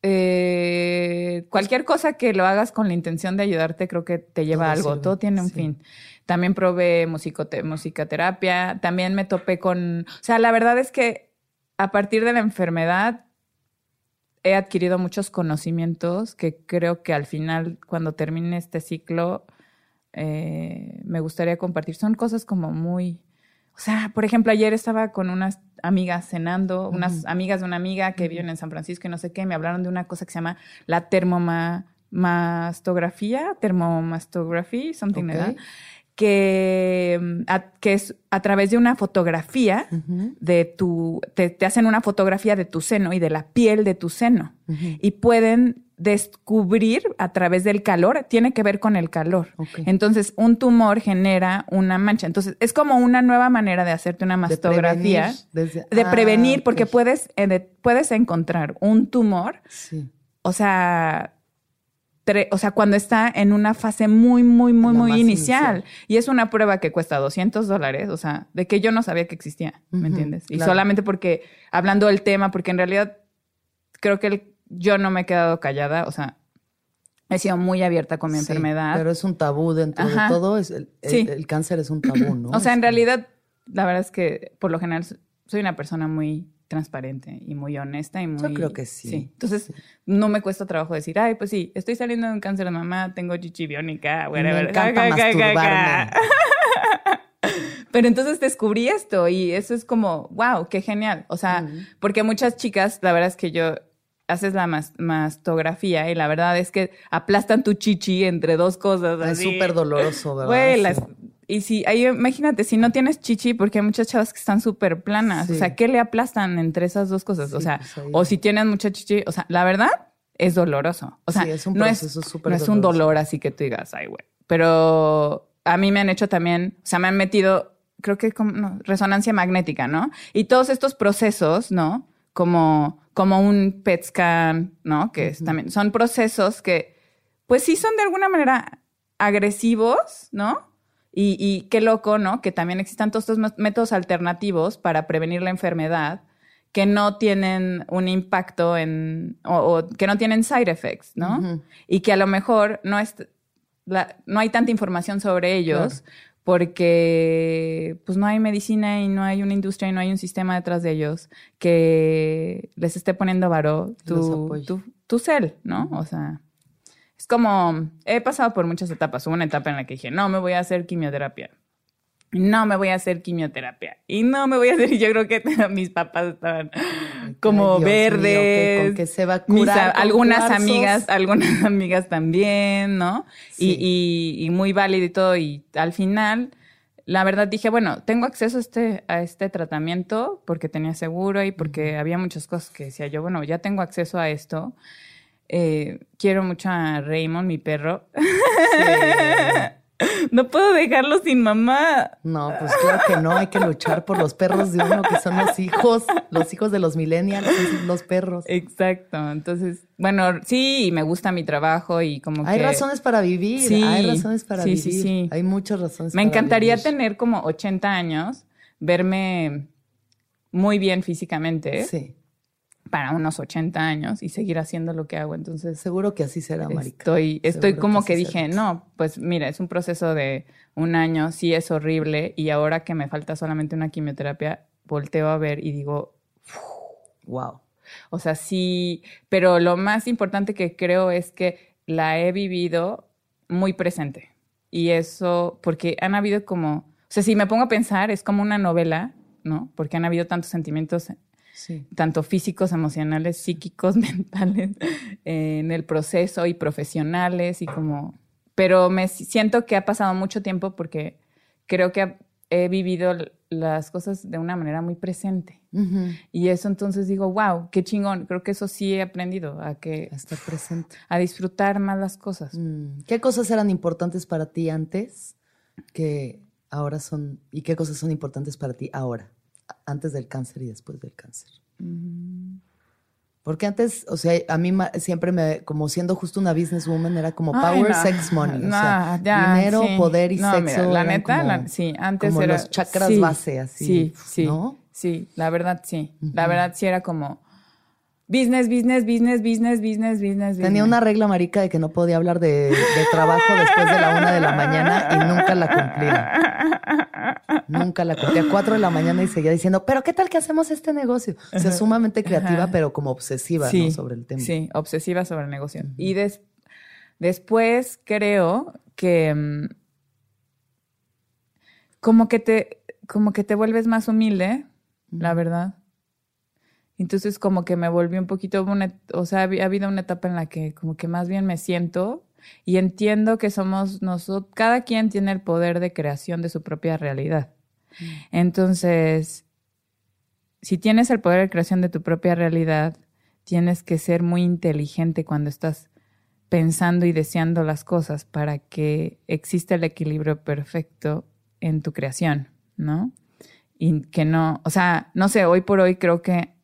eh, cualquier cosa que lo hagas con la intención de ayudarte, creo que te lleva a algo. sirve, Todo tiene un sí. fin. También probé musicote- musicaterapia. También me topé con... O sea, la verdad es que a partir de la enfermedad he adquirido muchos conocimientos que creo que al final, cuando termine este ciclo, eh, me gustaría compartir. Son cosas como muy... O sea, por ejemplo, ayer estaba con unas amigas cenando, unas amigas de una amiga que viven en San Francisco y no sé qué, me hablaron de una cosa que se llama la termomastografía, termomastography, something like that, que, mm, a- que es a través de una fotografía de tu, te, te hacen una fotografía de tu seno y de la piel de tu seno y pueden descubrir a través del calor, tiene que ver con el calor. Entonces, un tumor genera una mancha. Entonces, es como una nueva manera de hacerte una De mastografía. prevenir desde- De Ah, prevenir, porque puedes, eh, de- puedes encontrar un tumor, Sí. o sea, o sea, cuando está en una fase muy, muy, muy, muy inicial. inicial. Y es una prueba que cuesta 200 dólares, o sea, de que yo no sabía que existía, ¿me entiendes? Y claro. solamente porque, hablando del tema, porque en realidad creo que el- yo no me he quedado callada, o sea, he sido muy abierta con mi Sí, enfermedad. Pero es un tabú dentro Ajá. de todo. Es el, el- Sí. el cáncer es un tabú, ¿no? O sea, en Es- realidad, la verdad es que por lo general soy una persona muy transparente y muy honesta y muy... creo que sí. Entonces, Sí. no me cuesta trabajo decir, ay, pues sí, estoy saliendo de un cáncer de mamá, tengo chichi biónica, Me whatever. encanta masturbarme. Pero entonces descubrí esto y eso es como, wow, qué genial. O sea, porque muchas chicas, la verdad es que yo haces la mas- mastografía y la verdad es que aplastan tu chichi entre dos cosas. Es súper doloroso, ¿verdad? Güey, las- y si, ahí, imagínate, si no tienes chichi, porque hay muchas chavas que están súper planas, o sea, ¿qué le aplastan entre esas dos cosas? o sea, pues ahí- o si tienes mucha chichi, o sea, la verdad es doloroso. O sea, Sí, es un no es, no es un dolor así que tú digas, ay, güey. Pero a mí me han hecho también, o sea, me han metido, creo que como, no, resonancia magnética, ¿no? Y todos estos procesos, ¿no? Como, como un PET scan, ¿no? Que es también, son procesos que, pues sí son de alguna manera agresivos, ¿no? Y, y qué loco, ¿no? Que también existan todos estos mé- métodos alternativos para prevenir la enfermedad que no tienen un impacto en, o, o que no tienen side effects, ¿no? Y que a lo mejor no, es, la- no hay tanta información sobre ellos porque pues no hay medicina y no hay una industria y no hay un sistema detrás de ellos que les esté poniendo varo tu, tu, tu cel, ¿no? O sea, como, he pasado por muchas etapas. Hubo una etapa en la que dije, no, me voy a hacer quimioterapia. No me voy a hacer quimioterapia. Y no me voy a hacer. Y yo creo que mis papás estaban como Ay, Dios mío, verdes. que- con que se va a curar algunas cuarzos. amigas, algunas amigas también, ¿no? Sí. Y, y- y muy válido y todo. Y al final, la verdad dije, bueno, tengo acceso a este, a este tratamiento porque tenía seguro y porque había muchas cosas que decía yo, bueno, ya tengo acceso a esto. Eh, quiero mucho a Raymond, mi perro. no puedo dejarlo sin mamá. No, pues claro que no, hay que luchar por los perros de uno, que son los hijos, los hijos de los millennials, los perros. Exacto. Entonces, bueno, sí, me gusta mi trabajo y como Hay que... razones para vivir, Sí, hay razones para sí, vivir. sí, sí. Hay muchas razones Me para encantaría vivir. tener como 80 años, verme muy bien físicamente Sí, para unos 80 años y seguir haciendo lo que hago. Entonces, seguro que así será, Marica. estoy, estoy Seguro como que dije, será. no, pues mira, es un proceso de un año, sí es horrible y ahora que me falta solamente una quimioterapia, volteo a ver y digo, Wow. o sea, sí, pero lo más importante que creo es que la he vivido muy presente. Y eso, porque han habido como, o sea, si me pongo a pensar, es como una novela, ¿no? Porque han habido tantos sentimientos, Sí. tanto físicos, emocionales, psíquicos, mentales, en el proceso y profesionales y como... Pero me siento que ha pasado mucho tiempo porque creo que he vivido las cosas de una manera muy presente. Y eso entonces digo, wow, qué chingón. Creo que eso sí he aprendido a que... A estar presente. A disfrutar más las cosas. Mm. ¿Qué cosas eran importantes para ti antes que ahora son... y qué cosas son importantes para ti ahora? Antes del cáncer y después del cáncer. Mm. Porque antes, o sea, a mí siempre me, como siendo justo una businesswoman, era como power, sex, money. o sea, dinero, poder y sexo. la neta, sí, antes como era. los chakras base, así. Sí, sí. ¿no? Sí, la verdad, sí. La verdad, sí era como Business, business, business, business, business, business. Tenía una regla marica de que no podía hablar de, trabajo después de la una de la mañana y nunca la cumplía. Nunca la cumplía. Cuatro de la mañana y seguía diciendo, pero ¿qué tal que hacemos este negocio? O sea, sumamente creativa, pero como obsesiva sobre el tema. Sí, obsesiva sobre el negocio. Y después creo que mm, como que te, como que te vuelves más humilde, la verdad entonces como que me volví un poquito, o sea, ha habido una etapa en la que como que más bien me siento y entiendo que somos nosotros, cada quien tiene el poder de creación de su propia realidad. Mm. Entonces, si tienes el poder de creación de tu propia realidad, tienes que ser muy inteligente cuando estás pensando y deseando las cosas para que exista el equilibrio perfecto en tu creación, ¿no? Y que no, o sea, no sé, hoy por hoy creo que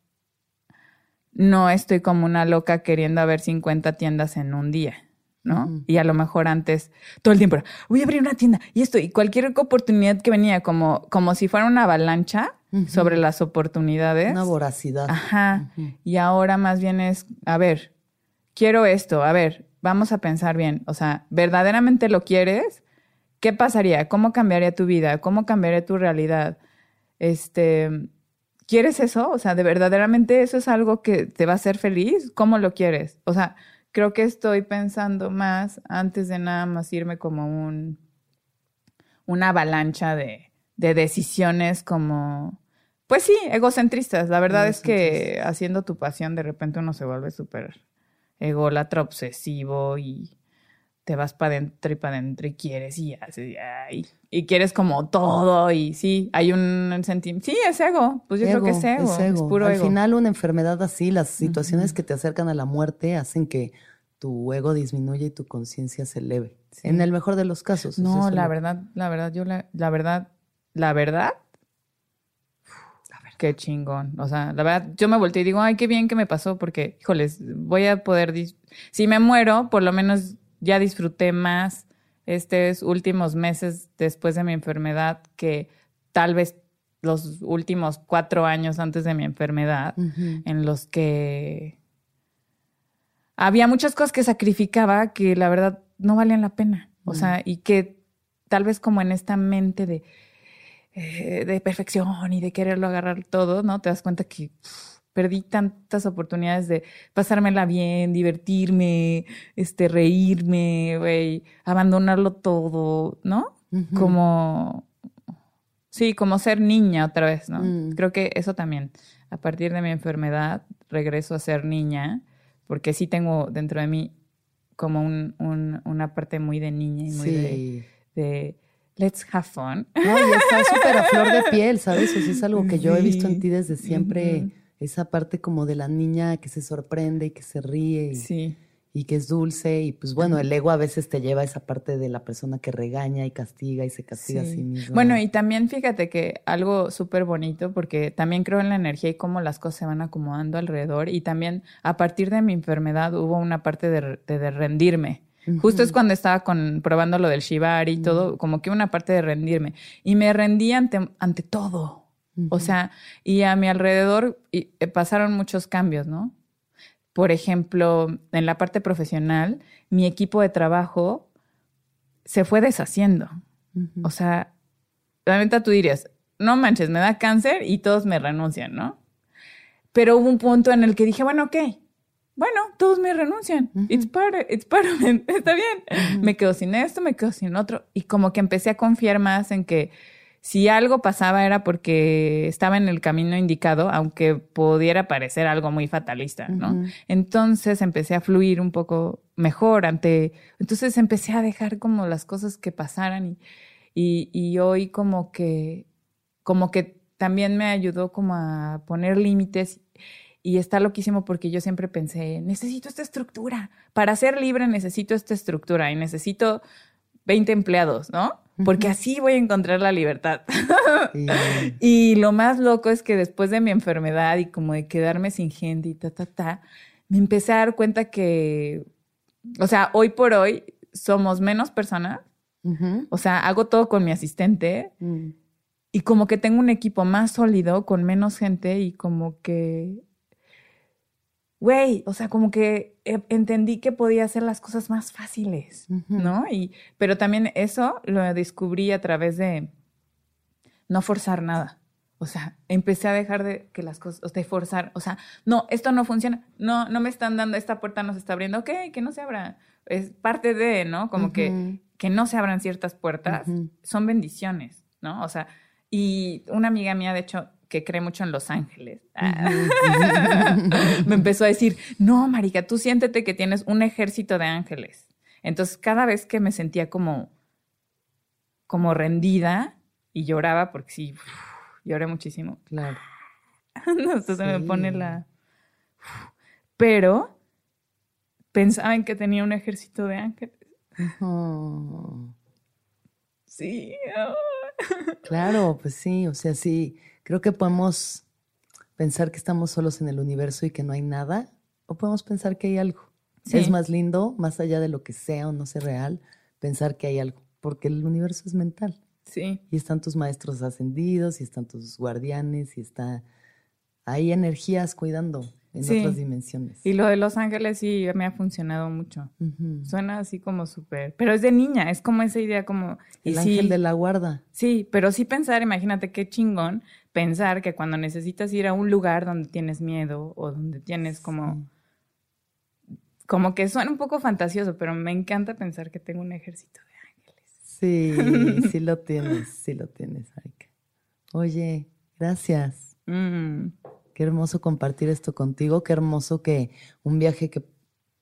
no estoy como una loca queriendo ver 50 tiendas en un día, ¿no? Y a lo mejor antes, todo el tiempo, voy a abrir una tienda y esto, y cualquier oportunidad que venía, como, como si fuera una avalancha sobre las oportunidades. Una voracidad. Ajá. Y ahora más bien es, a ver, quiero esto, a ver, vamos a pensar bien, o sea, ¿verdaderamente lo quieres? ¿Qué pasaría? ¿Cómo cambiaría tu vida? ¿Cómo cambiaría tu realidad? Este, ¿Quieres eso? O sea, ¿de verdaderamente eso es algo que te va a hacer feliz? ¿Cómo lo quieres? O sea, creo que estoy pensando más antes de nada más irme como un una avalancha de, de decisiones como, pues sí, egocentristas. La verdad es que haciendo tu pasión de repente uno se vuelve súper ególatra, obsesivo y te vas para adentro y para adentro y quieres y haces y, y, quieres como todo y sí, hay un sentimiento. Sí, es ego. Pues yo creo que es ego. Es, puro Al final una enfermedad así, las situaciones que te acercan a la muerte hacen que tu ego disminuya y tu conciencia se eleve. En el mejor de los casos. No, la verdad, la verdad, yo la, la verdad, la verdad, Qué chingón. O sea, la verdad, yo me volteé y digo, ay, qué bien que me pasó, porque, híjoles, voy a poder. Si me muero, por lo menos ya disfruté más estos últimos meses después de mi enfermedad que tal vez los últimos cuatro años antes de mi enfermedad, en los que había muchas cosas que sacrificaba que la verdad no valían la pena. O sea, y que tal vez como en esta mente de, eh, de perfección y de quererlo agarrar todo, ¿no? Te das cuenta que perdí tantas oportunidades de pasármela bien, divertirme, este, reírme, güey, abandonarlo todo, ¿no? Como, sí, como ser niña otra vez, ¿no? Mm. Creo que eso también, a partir de mi enfermedad, regreso a ser niña, porque sí tengo dentro de mí como un, una parte muy de niña y muy de, let's have fun. No, y está súper a flor de piel, ¿sabes? Eso es algo que yo he visto en ti desde siempre esa parte como de la niña que se sorprende y que se ríe y, que es dulce. Y pues bueno, el ego a veces te lleva a esa parte de la persona que regaña y castiga y se castiga a sí mismo. Bueno, y también fíjate que algo súper bonito, porque también creo en la energía y cómo las cosas se van acomodando alrededor. Y también a partir de mi enfermedad hubo una parte de, de, rendirme. Justo es cuando estaba con, probando lo del Shibari y todo, como que una parte de rendirme. Y me rendí ante, ante todo. O sea, y a mi alrededor eh, pasaron muchos cambios, ¿no? Por ejemplo, en la parte profesional, mi equipo de trabajo se fue deshaciendo. O sea, realmente tú dirías, no manches, me da cáncer y todos me renuncian, ¿no? Pero hubo un punto en el que dije, bueno, ok, bueno, todos me renuncian. It's part, it's part of it. Está bien. Me quedo sin esto, me quedo sin otro. Y como que empecé a confiar más en que si algo pasaba era porque estaba en el camino indicado, aunque pudiera parecer algo muy fatalista, ¿no? Entonces empecé a fluir un poco mejor ante, entonces empecé a dejar como las cosas que pasaran y, y, hoy como que como que también me ayudó como a poner límites y está loquísimo porque yo siempre pensé, necesito esta estructura. Para ser libre necesito esta estructura y necesito 20 empleados, ¿no? Porque así voy a encontrar la libertad. y lo más loco es que después de mi enfermedad y como de quedarme sin gente y ta, ta, ta, me empecé a dar cuenta que, o sea, hoy por hoy somos menos personas. O sea, hago todo con mi asistente. Mm. Y como que tengo un equipo más sólido, con menos gente y como que güey, o sea, como que e, entendí que podía hacer las cosas más fáciles, ¿no? Y, pero también eso lo descubrí a través de no forzar nada. O sea, empecé a dejar de que las cosas, de forzar, o sea, no, esto no funciona, no, no me están dando, esta puerta no se está abriendo, ok, que no se abra. Es parte de, ¿no? Como que, que no se abran ciertas puertas, son bendiciones, ¿no? O sea, y una amiga mía, de hecho, que cree mucho en Los Ángeles, me empezó a decir, no, Marica, tú siéntete que tienes un ejército de ángeles. Entonces, cada vez que me sentía como, como rendida y lloraba, porque sí, lloré muchísimo. Claro. Entonces se me pone la... Pero pensaban que tenía un ejército de ángeles. Sí. Claro, pues sí, o sea, sí Creo que podemos pensar que estamos solos en el universo y que no hay nada, o podemos pensar que hay algo. Es más lindo, más allá de lo que sea o no sea real, pensar que hay algo, porque el universo es mental. Sí. Y están tus maestros ascendidos, y están tus guardianes, y está hay energías cuidando en otras dimensiones. Y lo de Los Ángeles sí me ha funcionado mucho. Suena así como súper, pero es de niña, es como esa idea como... El ángel de la guarda. Sí, pero sí pensar, imagínate qué chingón pensar que cuando necesitas ir a un lugar donde tienes miedo o donde tienes como... Como que suena un poco fantasioso, pero me encanta pensar que tengo un ejército de ángeles. Sí, sí lo tienes, sí lo tienes, Aika. Oye, gracias. Mm. Qué hermoso compartir esto contigo, qué hermoso que un viaje que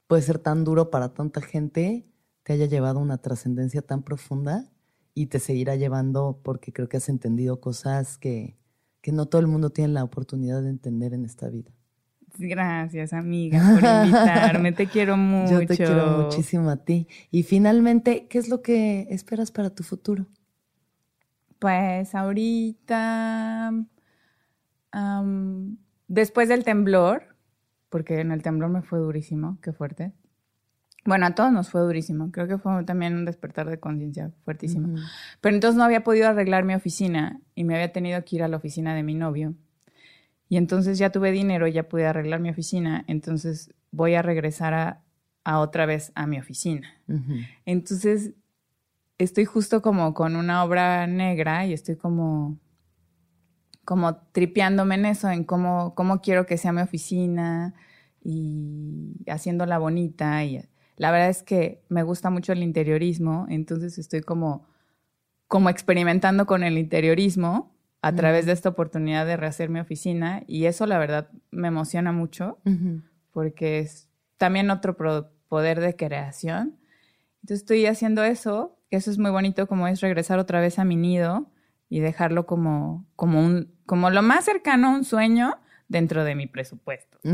puede ser tan duro para tanta gente te haya llevado a una trascendencia tan profunda y te seguirá llevando porque creo que has entendido cosas que, que no todo el mundo tiene la oportunidad de entender en esta vida. Gracias, amiga, por invitarme. te quiero mucho. Yo te quiero muchísimo a ti. Y finalmente, ¿qué es lo que esperas para tu futuro? Pues ahorita, después del temblor, porque en el temblor me fue durísimo, qué fuerte. Bueno, a todos nos fue durísimo. Creo que fue también un despertar de conciencia fuertísimo. Pero entonces no había podido arreglar mi oficina y me había tenido que ir a la oficina de mi novio. Y entonces ya tuve dinero, ya pude arreglar mi oficina. Entonces voy a regresar a, otra vez a mi oficina. Entonces estoy justo como con una obra negra y estoy como como tripeándome en eso, en cómo, cómo quiero que sea mi oficina y haciéndola bonita. Y la verdad es que me gusta mucho el interiorismo, entonces estoy como, como experimentando con el interiorismo a través de esta oportunidad de rehacer mi oficina. Y eso la verdad me emociona mucho porque es también otro poder de creación. Entonces estoy haciendo eso, eso es muy bonito como es regresar otra vez a mi nido y dejarlo como, como, un, como lo más cercano a un sueño dentro de mi presupuesto. me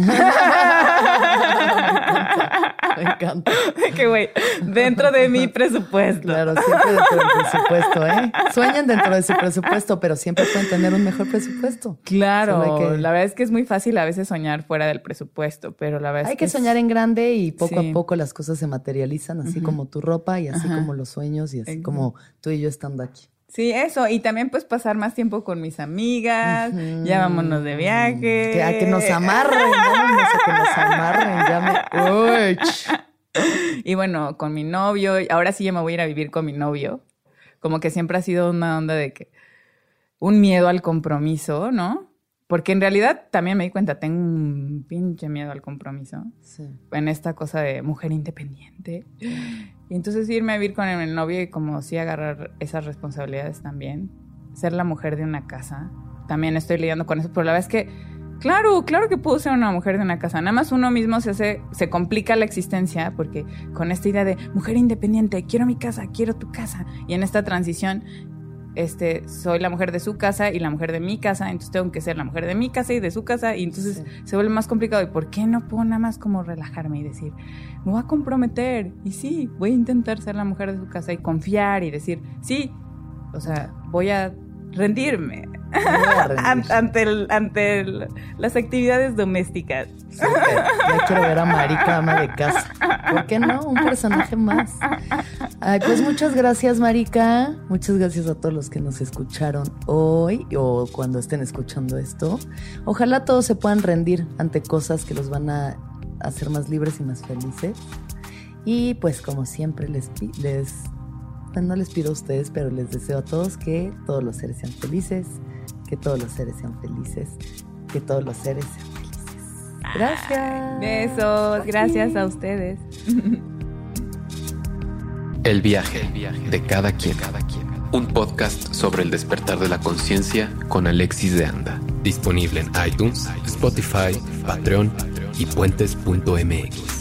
encanta. Me güey, dentro de mi presupuesto. Claro, siempre dentro del presupuesto, ¿eh? Sueñan dentro de su presupuesto, pero siempre pueden tener un mejor presupuesto. Claro, la verdad es que es muy fácil a veces soñar fuera del presupuesto, pero la verdad Hay es que, que soñar en grande y poco a poco las cosas se materializan, así como tu ropa y así como los sueños y así como tú y yo estando aquí. Sí, eso. Y también pues pasar más tiempo con mis amigas. Ya vámonos de viaje. Que, a que nos amarren, vámonos a que nos amarren. Ya me... Y bueno, con mi novio. Ahora sí ya me voy a ir a vivir con mi novio. Como que siempre ha sido una onda de que... Un miedo al compromiso, ¿no? Porque en realidad también me di cuenta, tengo un pinche miedo al compromiso. Sí. En esta cosa de mujer independiente. Y entonces irme a vivir con el novio y como sí agarrar esas responsabilidades también. Ser la mujer de una casa. También estoy lidiando con eso, pero la verdad es que, claro, claro que puedo ser una mujer de una casa. Nada más uno mismo se hace, se complica la existencia porque con esta idea de mujer independiente, quiero mi casa, quiero tu casa. Y en esta transición este, soy la mujer de su casa y la mujer de mi casa, entonces tengo que ser la mujer de mi casa y de su casa, y entonces se vuelve más complicado. ¿Y por qué no puedo nada más como relajarme y decir, me voy a comprometer? Y sí, voy a intentar ser la mujer de su casa y confiar y decir, sí, o sea, voy a rendirme ante, el, ante las actividades domésticas. Ya quiero ver a Marica, ama de casa. ¿Por qué no? Un personaje más. pues muchas gracias, Marica. Muchas gracias a todos los que nos escucharon hoy o cuando estén escuchando esto. Ojalá todos se puedan rendir ante cosas que los van a hacer más libres y más felices. Y pues como siempre les, les no les pido a ustedes, pero les deseo a todos que todos los seres sean felices, que todos los seres sean felices, que todos los seres sean felices. Gracias. Besos, gracias a ustedes. El viaje, de cada quien. Un podcast sobre el despertar de la conciencia con Alexis de Anda. Disponible en iTunes, Spotify, Patreon y puentes.mx.